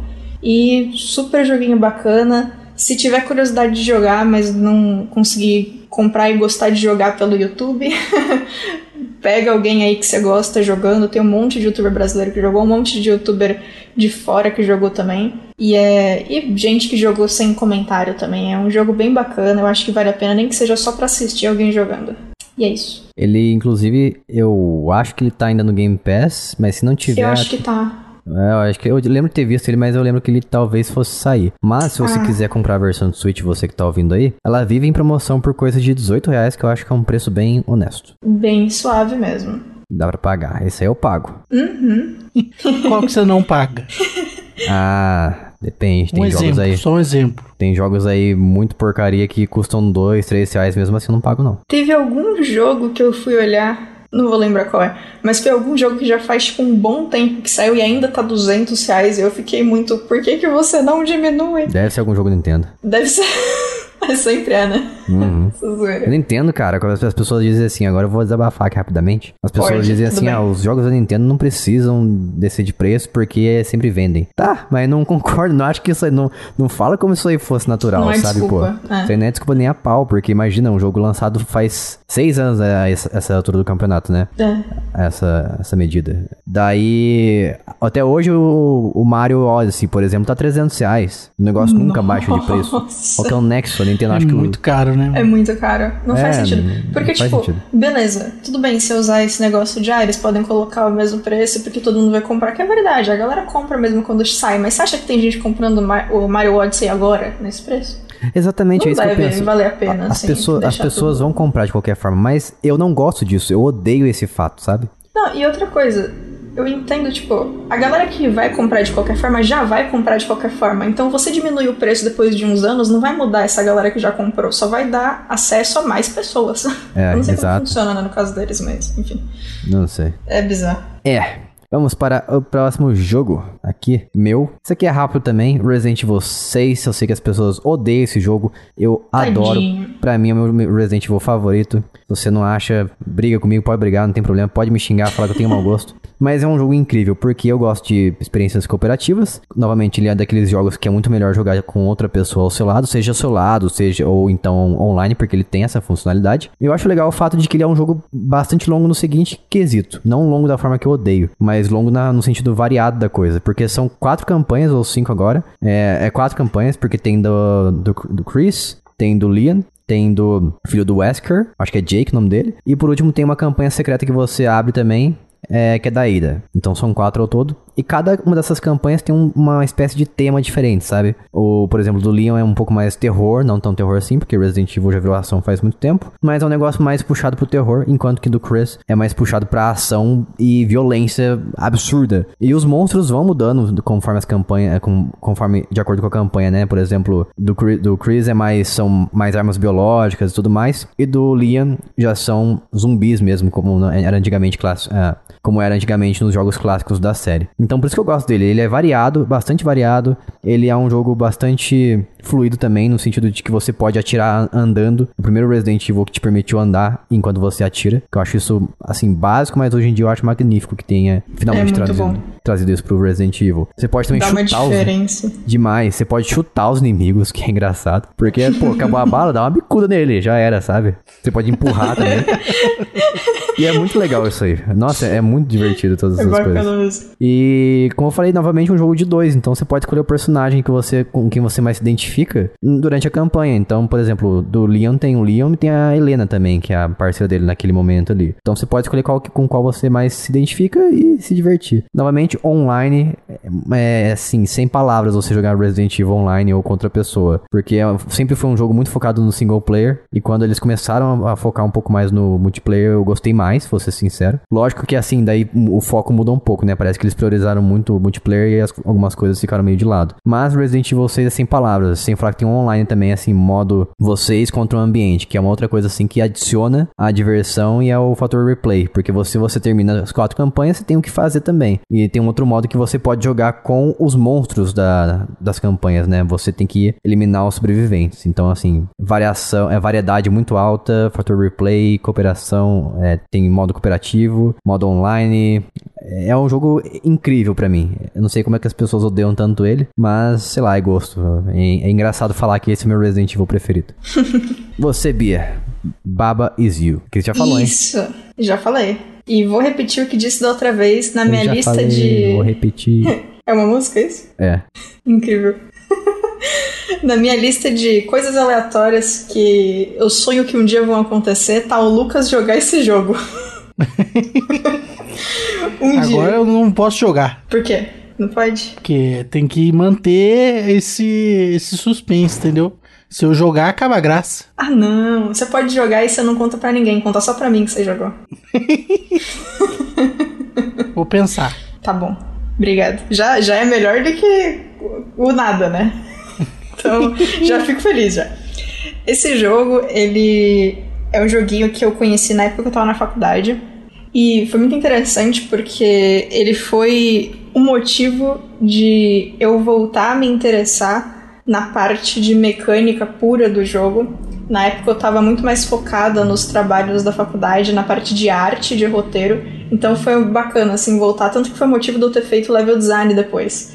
E super joguinho bacana. Se tiver curiosidade de jogar, mas não conseguir comprar e gostar de jogar pelo YouTube, pega alguém aí que você gosta jogando. Tem um monte de youtuber brasileiro que jogou, um monte de youtuber de fora que jogou também. E é e gente que jogou sem comentário também. É um jogo bem bacana, eu acho que vale a pena, nem que seja só para assistir alguém jogando. E é isso. Ele, inclusive, eu acho que ele tá ainda no Game Pass, mas se não tiver. Eu acho que tá. É, eu acho que eu lembro de ter visto ele, mas eu lembro que ele talvez fosse sair. Mas se você Ah. quiser comprar a versão do Switch, você que tá ouvindo aí, ela vive em promoção por coisa de 18 reais, que eu acho que é um preço bem honesto. Bem suave mesmo. Dá pra pagar. Esse aí eu pago. Uhum. Qual que você não paga? Ah, depende. Tem um jogos exemplo, aí. só um exemplo. Tem jogos aí muito porcaria que custam 2, 3 reais, mesmo assim eu não pago, não. Teve algum jogo que eu fui olhar, não vou lembrar qual é, mas foi algum jogo que já faz tipo um bom tempo que saiu e ainda tá 200 reais. E eu fiquei muito, por que, que você não diminui? Deve ser algum jogo Nintendo. Deve ser. É sempre é, né? Uhum. Eu não entendo, cara, quando as pessoas dizem assim, agora eu vou desabafar aqui rapidamente. As pessoas Pode, dizem assim, bem. ah, os jogos da Nintendo não precisam descer de preço porque sempre vendem. Tá, mas não concordo, não acho que isso aí, não, não fala como se isso aí fosse natural, Não é sabe, desculpa, pô? é. Isso aí não é desculpa nem a pau, porque imagina, um jogo lançado faz seis anos, né, essa, essa altura do campeonato, né? É. essa, essa medida. Daí, até hoje o, o Mario Odyssey, por exemplo, tá 300 reais. O negócio nunca baixa de preço. Nossa. Qual que é o Nexo? A Nintendo É acho que... muito caro, né? É muito caro. Não faz É, sentido. não Porque, faz tipo, sentido. beleza, tudo bem se eu usar esse negócio de ah, eles podem colocar o mesmo preço porque todo mundo vai comprar, que é verdade, a galera compra mesmo quando sai, mas você acha que tem gente comprando o Ma- o Mario Odyssey agora, nesse preço? Exatamente, é Não isso que eu deve penso. valer a pena, as assim, pessoas, as pessoas tudo. vão comprar de qualquer forma, mas eu não gosto disso. Eu odeio esse fato, sabe? Não, e outra coisa, eu entendo, tipo, a galera que vai comprar de qualquer forma já vai comprar de qualquer forma. Então você diminuir o preço depois de uns anos não vai mudar essa galera que já comprou, só vai dar acesso a mais pessoas. É, eu não sei exato. como funciona né, no caso deles, mas enfim. Não sei. É bizarro. É. Vamos para o próximo jogo aqui, meu. Isso aqui é rápido também, Resident Evil 6. Eu sei que as pessoas odeiam esse jogo. Eu adoro. Tadinho. Pra mim é o meu Resident Evil favorito. Se você não acha, briga comigo, pode brigar, não tem problema. Pode me xingar, falar que eu tenho mau gosto. Mas é um jogo incrível, porque eu gosto de experiências cooperativas. Novamente, ele é daqueles jogos que é muito melhor jogar com outra pessoa ao seu lado, seja ao seu lado, seja ou então online, porque ele tem essa funcionalidade. Eu acho legal o fato de que ele é um jogo bastante longo no seguinte quesito. Não longo da forma que eu odeio, mas longo na- no sentido variado da coisa. Porque são quatro campanhas, ou cinco agora. É, é quatro campanhas, porque tem do, do, do Chris, tem do Leon, tem do filho do Wesker, acho que é Jake o nome dele. E por último tem uma campanha secreta que você abre também, é, que é da Ida. Então são quatro ao todo. E cada uma dessas campanhas tem um- uma espécie de tema diferente, sabe? O, por exemplo, do Leon é um pouco mais terror, não tão terror assim, porque Resident Evil já virou ação faz muito tempo. Mas é um negócio mais puxado pro terror, enquanto que do Chris é mais puxado pra ação e violência absurda. E os monstros vão mudando conforme as campanhas, conforme de acordo com a campanha, né? Por exemplo, do, do Chris é mais são mais armas biológicas e tudo mais, e do Leon já são zumbis mesmo, como era antigamente ah, como era antigamente nos jogos clássicos da série. Então por isso que eu gosto dele. Ele é variado, bastante variado. Ele é um jogo bastante fluido também, no sentido de que você pode atirar andando. O primeiro Resident Evil que te permitiu andar enquanto você atira. Que eu acho isso, assim, básico, mas hoje em dia eu acho magnífico que tenha finalmente É trazido, bom. Trazido isso pro Resident Evil. Você pode também Dá uma chutar os diferença. demais. Você pode chutar os inimigos, que é engraçado. Porque, pô, acabou a bala, dá uma bicuda nele, já era, sabe? Você pode empurrar também. e é muito legal isso aí. Nossa, é muito divertido todas É essas coisas. bacana mesmo. E, como eu falei, novamente um jogo de dois. Então você pode escolher o personagem que você, com quem você mais se identifica durante a campanha. Então, por exemplo, do Leon tem o Leon e tem a Helena também, que é a parceira dele naquele momento ali. Então você pode escolher qual, com qual você mais se identifica e se divertir. Novamente, realmente online, é, é assim, sem palavras você jogar Resident Evil Online ou contra a pessoa. Porque é, sempre foi um jogo muito focado no single player. E quando eles começaram a focar um pouco mais no multiplayer, eu gostei mais, vou ser sincero. Lógico que assim, daí o foco muda um pouco, né? Parece que eles priorizaram muito o multiplayer e as, algumas coisas ficaram meio de lado. Mas Resident Evil 6 é sem palavras, sem falar que tem um online também, assim, modo vocês contra o ambiente, que é uma outra coisa assim que adiciona a diversão e é o fator replay. Porque você, você termina as quatro campanhas, você tem o que fazer também. E tem um outro modo que você pode jogar com os monstros da, das campanhas, né? Você tem que eliminar os sobreviventes. Então, assim, variação, é variedade muito alta, fator replay, cooperação, é, tem modo cooperativo, modo online. É um jogo incrível para mim. Eu não sei como é que as pessoas odeiam tanto ele, mas sei lá, é gosto. É, é engraçado falar que esse é meu Resident Evil preferido. Você, Bia, Baba is You. Que você já falou, Isso, hein? já falei. E vou repetir o que disse da outra vez na Eu minha lista falei, de. Vou repetir. É uma música isso? é. Incrível. Na minha lista de coisas aleatórias que eu sonho que um dia vão acontecer, tá o Lucas jogar esse jogo. um Agora dia. eu não posso jogar. Por quê? Não pode? Porque tem que manter esse, esse suspense, entendeu? Se eu jogar, acaba a graça. Ah, não. Você pode jogar e você não conta pra ninguém. Conta só pra mim que você jogou. Vou pensar. Tá bom. Obrigado. Já, já é melhor do que o nada, né? Então, já fico feliz já. Esse jogo, ele é um joguinho que eu conheci na época que eu tava na faculdade. E foi muito interessante porque ele foi o motivo de eu voltar a me interessar na parte de mecânica pura do jogo. Na época eu estava muito mais focada nos trabalhos da faculdade, na parte de arte, de roteiro. Então foi bacana assim voltar, tanto que foi motivo de eu ter feito level design depois.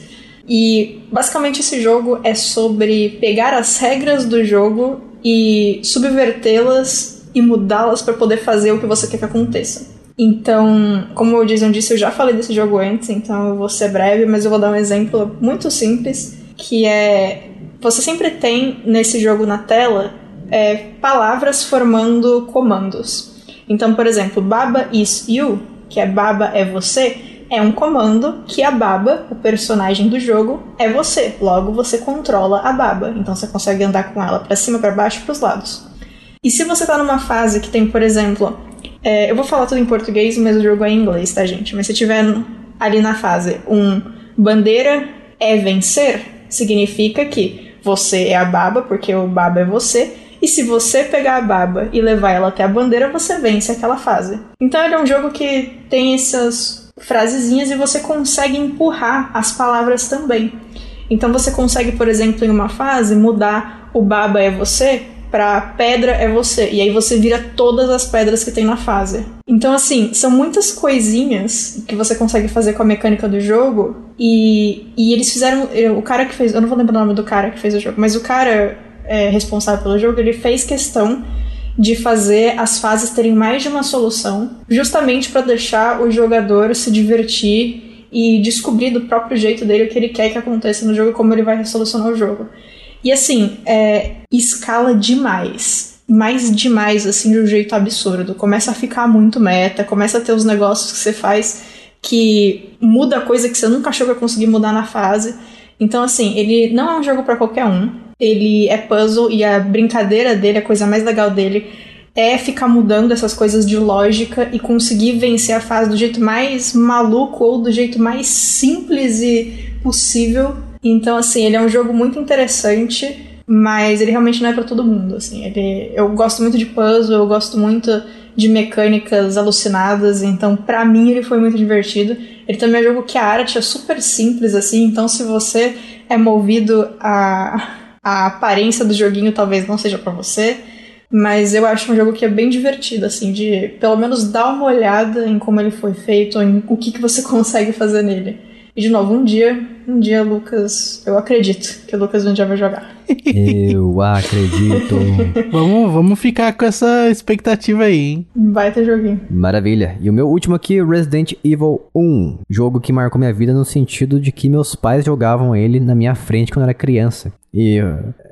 E basicamente esse jogo é sobre pegar as regras do jogo e subvertê-las e mudá-las para poder fazer o que você quer que aconteça. Então, como o Jason disse, eu já falei desse jogo antes, então eu vou ser breve, mas eu vou dar um exemplo muito simples, que é você sempre tem nesse jogo na tela é, palavras formando comandos. Então, por exemplo, Baba is you, que é Baba é você, é um comando que a Baba, o personagem do jogo, é você. Logo, você controla a Baba. Então, você consegue andar com ela para cima, para baixo, para os lados. E se você tá numa fase que tem, por exemplo, é, eu vou falar tudo em português, mas o jogo é em inglês, tá, gente? Mas se tiver ali na fase um bandeira é vencer, significa que você é a Baba, porque o Baba é você. E se você pegar a Baba e levar ela até a bandeira, você vence aquela fase. Então ele é um jogo que tem essas frasezinhas e você consegue empurrar as palavras também. Então você consegue, por exemplo, em uma fase, mudar o Baba é você pra pedra é você. E aí você vira todas as pedras que tem na fase. Então, assim, são muitas coisinhas que você consegue fazer com a mecânica do jogo. E, e eles fizeram. O cara que fez. Eu não vou lembrar o nome do cara que fez o jogo, mas o cara é, responsável pelo jogo, ele fez questão de fazer as fases terem mais de uma solução, justamente para deixar o jogador se divertir e descobrir do próprio jeito dele o que ele quer que aconteça no jogo e como ele vai solucionar o jogo. E assim, é, escala demais. Mais demais, assim, de um jeito absurdo. Começa a ficar muito meta, começa a ter os negócios que você faz que muda coisa que você nunca achou que ia conseguir mudar na fase. Então, assim, ele não é um jogo para qualquer um. Ele é puzzle e a brincadeira dele, a coisa mais legal dele, é ficar mudando essas coisas de lógica e conseguir vencer a fase do jeito mais maluco ou do jeito mais simples e possível. Então, assim, ele é um jogo muito interessante, mas ele realmente não é para todo mundo, assim. Ele, eu gosto muito de puzzle, eu gosto muito de mecânicas alucinadas, então para mim ele foi muito divertido. Ele também é um jogo que a arte é super simples, assim, então se você é movido a, a aparência do joguinho, talvez não seja para você. Mas eu acho um jogo que é bem divertido, assim, de pelo menos dar uma olhada em como ele foi feito, em o que, que você consegue fazer nele. E de novo, um dia, um dia, Lucas, eu acredito que o Lucas um dia vai jogar. Eu acredito. Vamos, vamos ficar com essa expectativa aí, hein? Vai ter joguinho. Maravilha. E o meu último aqui, Resident Evil 1. Jogo que marcou minha vida no sentido de que meus pais jogavam ele na minha frente quando eu era criança. E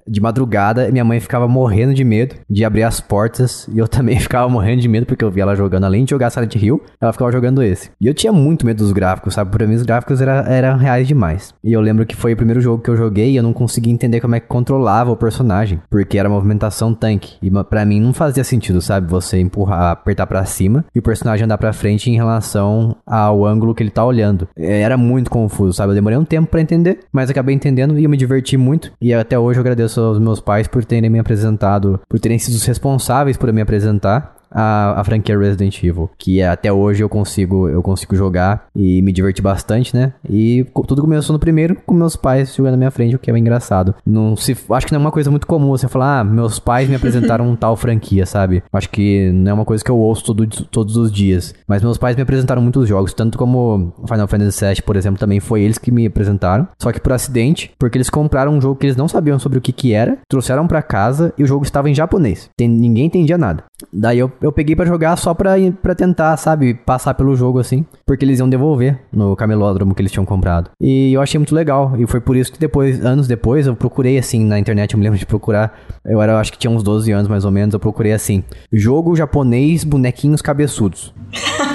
de madrugada, minha mãe ficava morrendo de medo de abrir as portas. E eu também ficava morrendo de medo porque eu via ela jogando. Além de jogar Silent Hill, ela ficava jogando esse. E eu tinha muito medo dos gráficos, sabe? Pra mim, os gráficos eram era reais demais. E eu lembro que foi o primeiro jogo que eu joguei e eu não conseguia entender como é que controlava o personagem. Porque era movimentação tanque. E para mim não fazia sentido, sabe? Você empurrar, apertar para cima e o personagem andar pra frente em relação ao ângulo que ele tá olhando. É, era muito confuso, sabe? Eu demorei um tempo para entender, mas acabei entendendo e eu me diverti muito. E até hoje eu agradeço aos meus pais por terem me apresentado, por terem sido os responsáveis por me apresentar a, a franquia Resident Evil, que até hoje eu consigo eu consigo jogar e me divertir bastante, né? E tudo começou no primeiro com meus pais jogando na minha frente, o que é engraçado. Não se acho que não é uma coisa muito comum você falar, ah, meus pais me apresentaram tal franquia, sabe? Acho que não é uma coisa que eu ouço todo, todos os dias, mas meus pais me apresentaram muitos jogos, tanto como Final Fantasy VII, por exemplo, também foi eles que me apresentaram, só que por acidente, porque eles compraram um jogo que eles não sabiam sobre o que que era, trouxeram para casa e o jogo estava em japonês. Tem, ninguém entendia nada. Daí eu, eu peguei para jogar só pra, pra tentar, sabe, passar pelo jogo assim. Porque eles iam devolver no camelódromo que eles tinham comprado. E eu achei muito legal. E foi por isso que depois, anos depois, eu procurei assim na internet, eu me lembro de procurar. Eu era, acho que tinha uns 12 anos mais ou menos, eu procurei assim: jogo japonês, bonequinhos cabeçudos.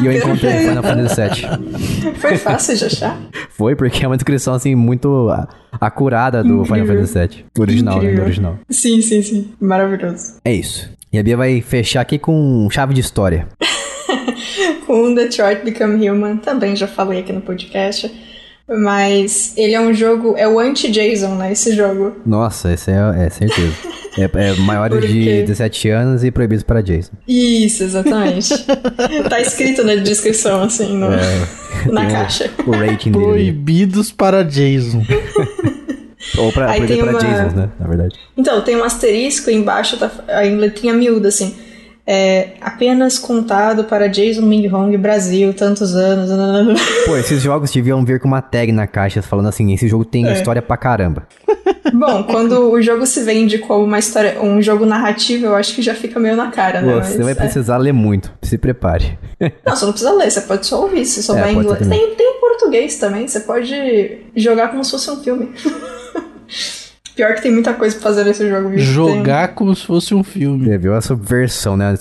E eu encontrei Final Fantasy VII. Foi fácil de achar? Foi, porque é uma descrição assim muito acurada do Incrível. Final Fantasy VII. Original, né? Do original. Sim, sim, sim. Maravilhoso. É isso. E a Bia vai fechar aqui com chave de história. com Detroit Become Human, também já falei aqui no podcast. Mas ele é um jogo, é o anti-Jason, né? Esse jogo. Nossa, esse é, é certeza. é, é maior de 17 anos e proibido para Jason. Isso, exatamente. tá escrito na descrição, assim, no, é, na caixa. O, o rating dele. Proibidos para Jason. Ou pra, Aí tem pra uma... Né? Na verdade. Então, tem um asterisco embaixo, tá, em letrinha miúda, assim. É, apenas contado para Jason Ming Hong Brasil, tantos anos. Pô, esses jogos deviam vir com uma tag na caixa falando assim: esse jogo tem é. história pra caramba. Bom, quando o jogo se vende como uma história, um jogo narrativo, eu acho que já fica meio na cara, né? Você Mas, vai é. precisar ler muito, se prepare. Não, você não precisa ler, você pode só ouvir, se souber é, inglês. Tem, tem português também, você pode jogar como se fosse um filme. Pior que tem muita coisa pra fazer nesse jogo. Viu? Jogar tem... como se fosse um filme. É, viu essa versão, né?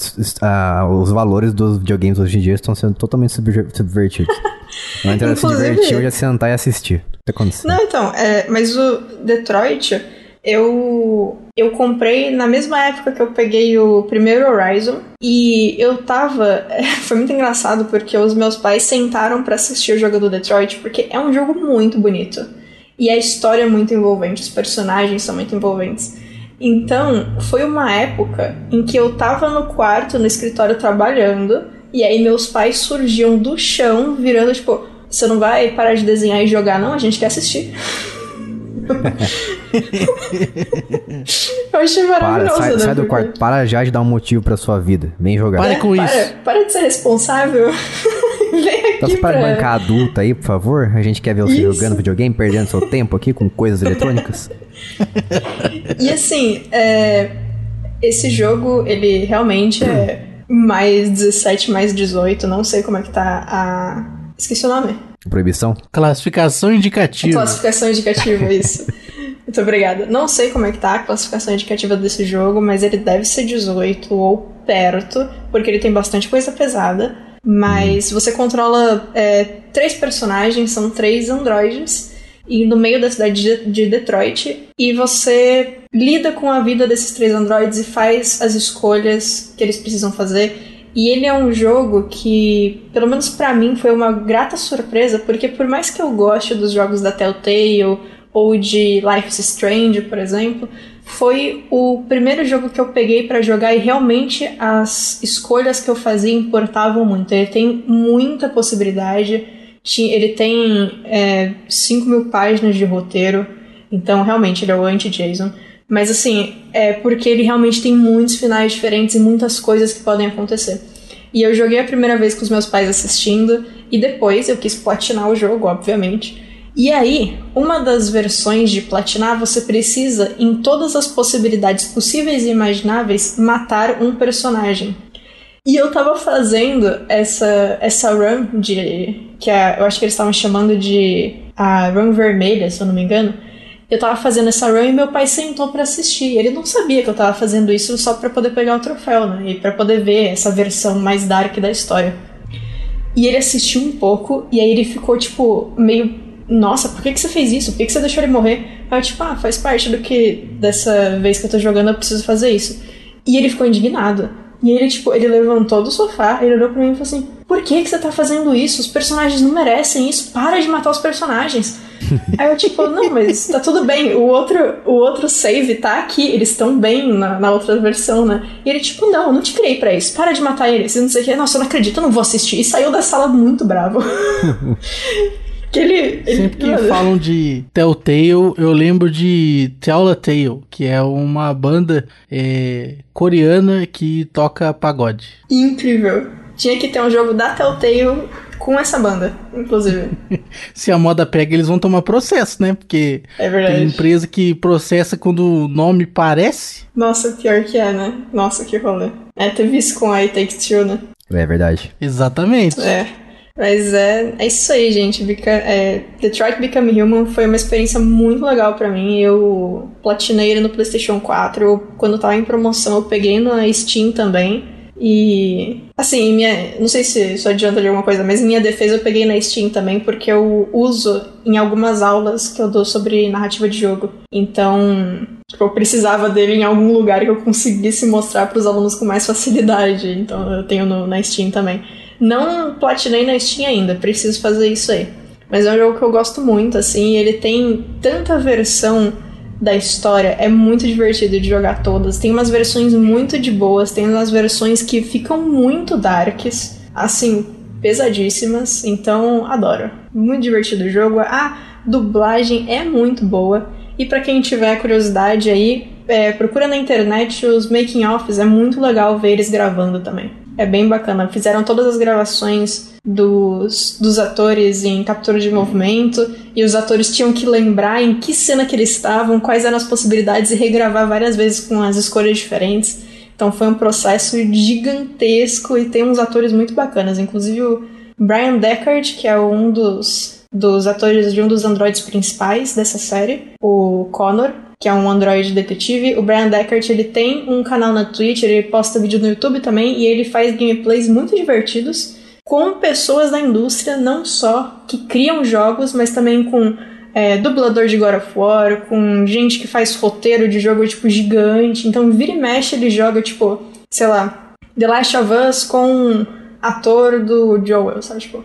os valores dos videogames hoje em dia estão sendo totalmente subvertidos. Não era se divertir, eu ia sentar e assistir. Tá acontecendo. Não, então, é, mas o Detroit, eu eu comprei na mesma época que eu peguei o primeiro Horizon e eu tava, foi muito engraçado porque os meus pais sentaram para assistir o jogo do Detroit porque é um jogo muito bonito. E a história é muito envolvente, os personagens são muito envolventes. Então, foi uma época em que eu tava no quarto, no escritório, trabalhando, e aí meus pais surgiam do chão, virando tipo: Você não vai parar de desenhar e jogar, não? A gente quer assistir. eu achei maravilhoso. Para, sai, né? sai do quarto. Para já de dar um motivo pra sua vida. Vem jogar. Para com para, isso. Para de ser responsável. Então, para pra... bancar adulta aí, por favor. A gente quer ver você isso. jogando videogame, perdendo seu tempo aqui com coisas eletrônicas. e assim, é... esse jogo, ele realmente é mais 17, mais 18. Não sei como é que tá a. Esqueci o nome. Proibição? Classificação indicativa. Classificação indicativa, isso. Muito obrigada. Não sei como é que tá a classificação indicativa desse jogo, mas ele deve ser 18 ou perto, porque ele tem bastante coisa pesada. Mas você controla é, três personagens, são três androides, e no meio da cidade de Detroit, e você lida com a vida desses três androides e faz as escolhas que eles precisam fazer. E ele é um jogo que, pelo menos para mim, foi uma grata surpresa, porque por mais que eu goste dos jogos da Telltale ou de Life is Strange, por exemplo, foi o primeiro jogo que eu peguei para jogar e realmente as escolhas que eu fazia importavam muito. Ele tem muita possibilidade, ele tem é, 5 mil páginas de roteiro, então realmente ele é o anti-Jason. Mas assim, é porque ele realmente tem muitos finais diferentes e muitas coisas que podem acontecer. E eu joguei a primeira vez com os meus pais assistindo, e depois eu quis platinar o jogo, obviamente. E aí, uma das versões de platinar, você precisa, em todas as possibilidades possíveis e imagináveis, matar um personagem. E eu tava fazendo essa, essa run de. que é, eu acho que eles estavam chamando de a run vermelha, se eu não me engano eu tava fazendo essa run e meu pai sentou para assistir. Ele não sabia que eu tava fazendo isso só para poder pegar o troféu, né? E para poder ver essa versão mais dark da história. E ele assistiu um pouco e aí ele ficou tipo meio nossa, por que, que você fez isso? Por que, que você deixou ele morrer? Aí eu, tipo, ah, faz parte do que dessa vez que eu tô jogando eu preciso fazer isso. E ele ficou indignado. E ele, tipo, ele levantou do sofá, ele olhou pra mim e falou assim: Por que, que você tá fazendo isso? Os personagens não merecem isso, para de matar os personagens. Aí eu, tipo, não, mas tá tudo bem. O outro, o outro save tá aqui, eles estão bem na, na outra versão, né? E ele, tipo, não, eu não te criei pra isso, para de matar eles. Não sei o que, nossa, eu não acredito, eu não vou assistir. E saiu da sala muito bravo. Que ele, ele, Sempre que falam de Telltale, eu lembro de Telltale, que é uma banda é, coreana que toca pagode. Incrível. Tinha que ter um jogo da Telltale com essa banda, inclusive. Se a moda pega, eles vão tomar processo, né? Porque é tem empresa que processa quando o nome parece. Nossa, pior que é, né? Nossa, que rolê. É, teve isso com a Take Two, né? É verdade. Exatamente. É. Mas é, é isso aí, gente. Beca, é, Detroit Become Human foi uma experiência muito legal para mim. Eu platinei ele no PlayStation 4. Eu, quando tava em promoção, eu peguei na Steam também. E, assim, minha, não sei se isso adianta de alguma coisa, mas minha defesa eu peguei na Steam também, porque eu uso em algumas aulas que eu dou sobre narrativa de jogo. Então, tipo, eu precisava dele em algum lugar que eu conseguisse mostrar para os alunos com mais facilidade. Então, eu tenho no, na Steam também. Não platinei na Steam ainda, preciso fazer isso aí. Mas é um jogo que eu gosto muito, assim, ele tem tanta versão da história, é muito divertido de jogar todas. Tem umas versões muito de boas, tem umas versões que ficam muito darks, assim, pesadíssimas, então adoro. Muito divertido o jogo. A dublagem é muito boa. E para quem tiver curiosidade aí, é, procura na internet os making offs, é muito legal ver eles gravando também. É bem bacana. Fizeram todas as gravações dos, dos atores em captura de movimento e os atores tinham que lembrar em que cena que eles estavam, quais eram as possibilidades e regravar várias vezes com as escolhas diferentes. Então foi um processo gigantesco e tem uns atores muito bacanas, inclusive o Brian Deckard, que é um dos, dos atores de um dos androides principais dessa série, o Connor, que é um Android detetive. O Brian Deckert, ele tem um canal na Twitch, ele posta vídeo no YouTube também e ele faz gameplays muito divertidos com pessoas da indústria, não só que criam jogos, mas também com é, dublador de God of War, com gente que faz roteiro de jogo, tipo, gigante. Então, vira e mexe, ele joga, tipo, sei lá, The Last of Us com ator do Joel, sabe? Tipo,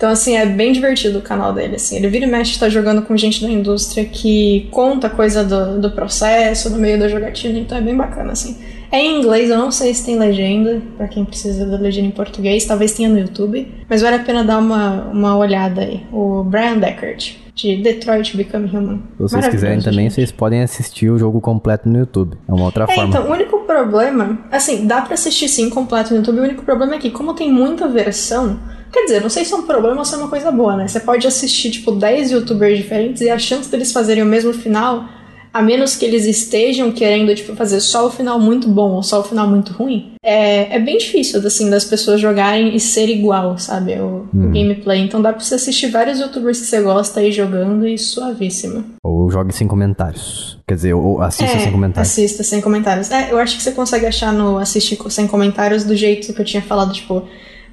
então, assim, é bem divertido o canal dele, assim. Ele vira e mexe tá jogando com gente da indústria que conta coisa do, do processo, no meio da jogatina, então é bem bacana, assim. É em inglês, eu não sei se tem legenda, para quem precisa da legenda em português, talvez tenha no YouTube, mas vale a pena dar uma, uma olhada aí. O Brian Deckard, de Detroit Become Human. Se vocês quiserem também, gente. vocês podem assistir o jogo completo no YouTube. É uma outra é, forma. Então, o único problema, assim, dá para assistir sim completo no YouTube, o único problema é que, como tem muita versão, Quer dizer, não sei se é um problema ou se é uma coisa boa, né? Você pode assistir, tipo, 10 youtubers diferentes e a chance deles fazerem o mesmo final, a menos que eles estejam querendo, tipo, fazer só o final muito bom ou só o final muito ruim, é, é bem difícil, assim, das pessoas jogarem e ser igual, sabe? O, hum. gameplay. Então dá pra você assistir vários youtubers que você gosta aí jogando e suavíssimo. Ou jogue sem comentários. Quer dizer, ou assista é, sem comentários. Assista sem comentários. É, eu acho que você consegue achar no assistir sem comentários do jeito que eu tinha falado, tipo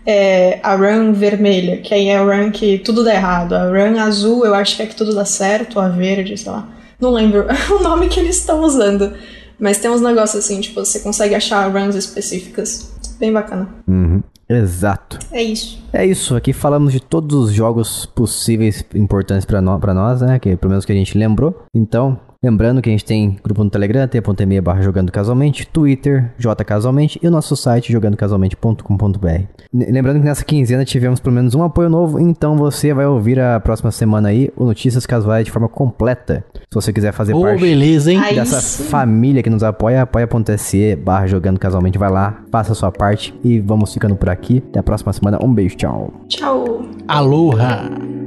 é, a run vermelha, que aí é a run que tudo dá errado. A run azul, eu acho que é que tudo dá certo, a verde, sei lá. Não lembro o nome que eles estão usando. Mas tem uns negócios assim, tipo, você consegue achar runs específicas. Bem bacana. Uhum. Exato. É isso. É isso. Aqui falamos de todos os jogos possíveis importantes para no, nós, né? Que, pelo menos que a gente lembrou. Então, Lembrando que a gente tem grupo no Telegram, t.me barra jogando casualmente, Twitter, jcasualmente e o nosso site jogandocasualmente.com.br. Lembrando que nessa quinzena tivemos pelo menos um apoio novo, então você vai ouvir a próxima semana aí o Notícias Casuais de forma completa. Se você quiser fazer oh, parte beleza, hein? dessa família que nos apoia, apoia.se barra jogando casualmente, vai lá, faça a sua parte e vamos ficando por aqui. Até a próxima semana, um beijo, tchau. Tchau. Aloha.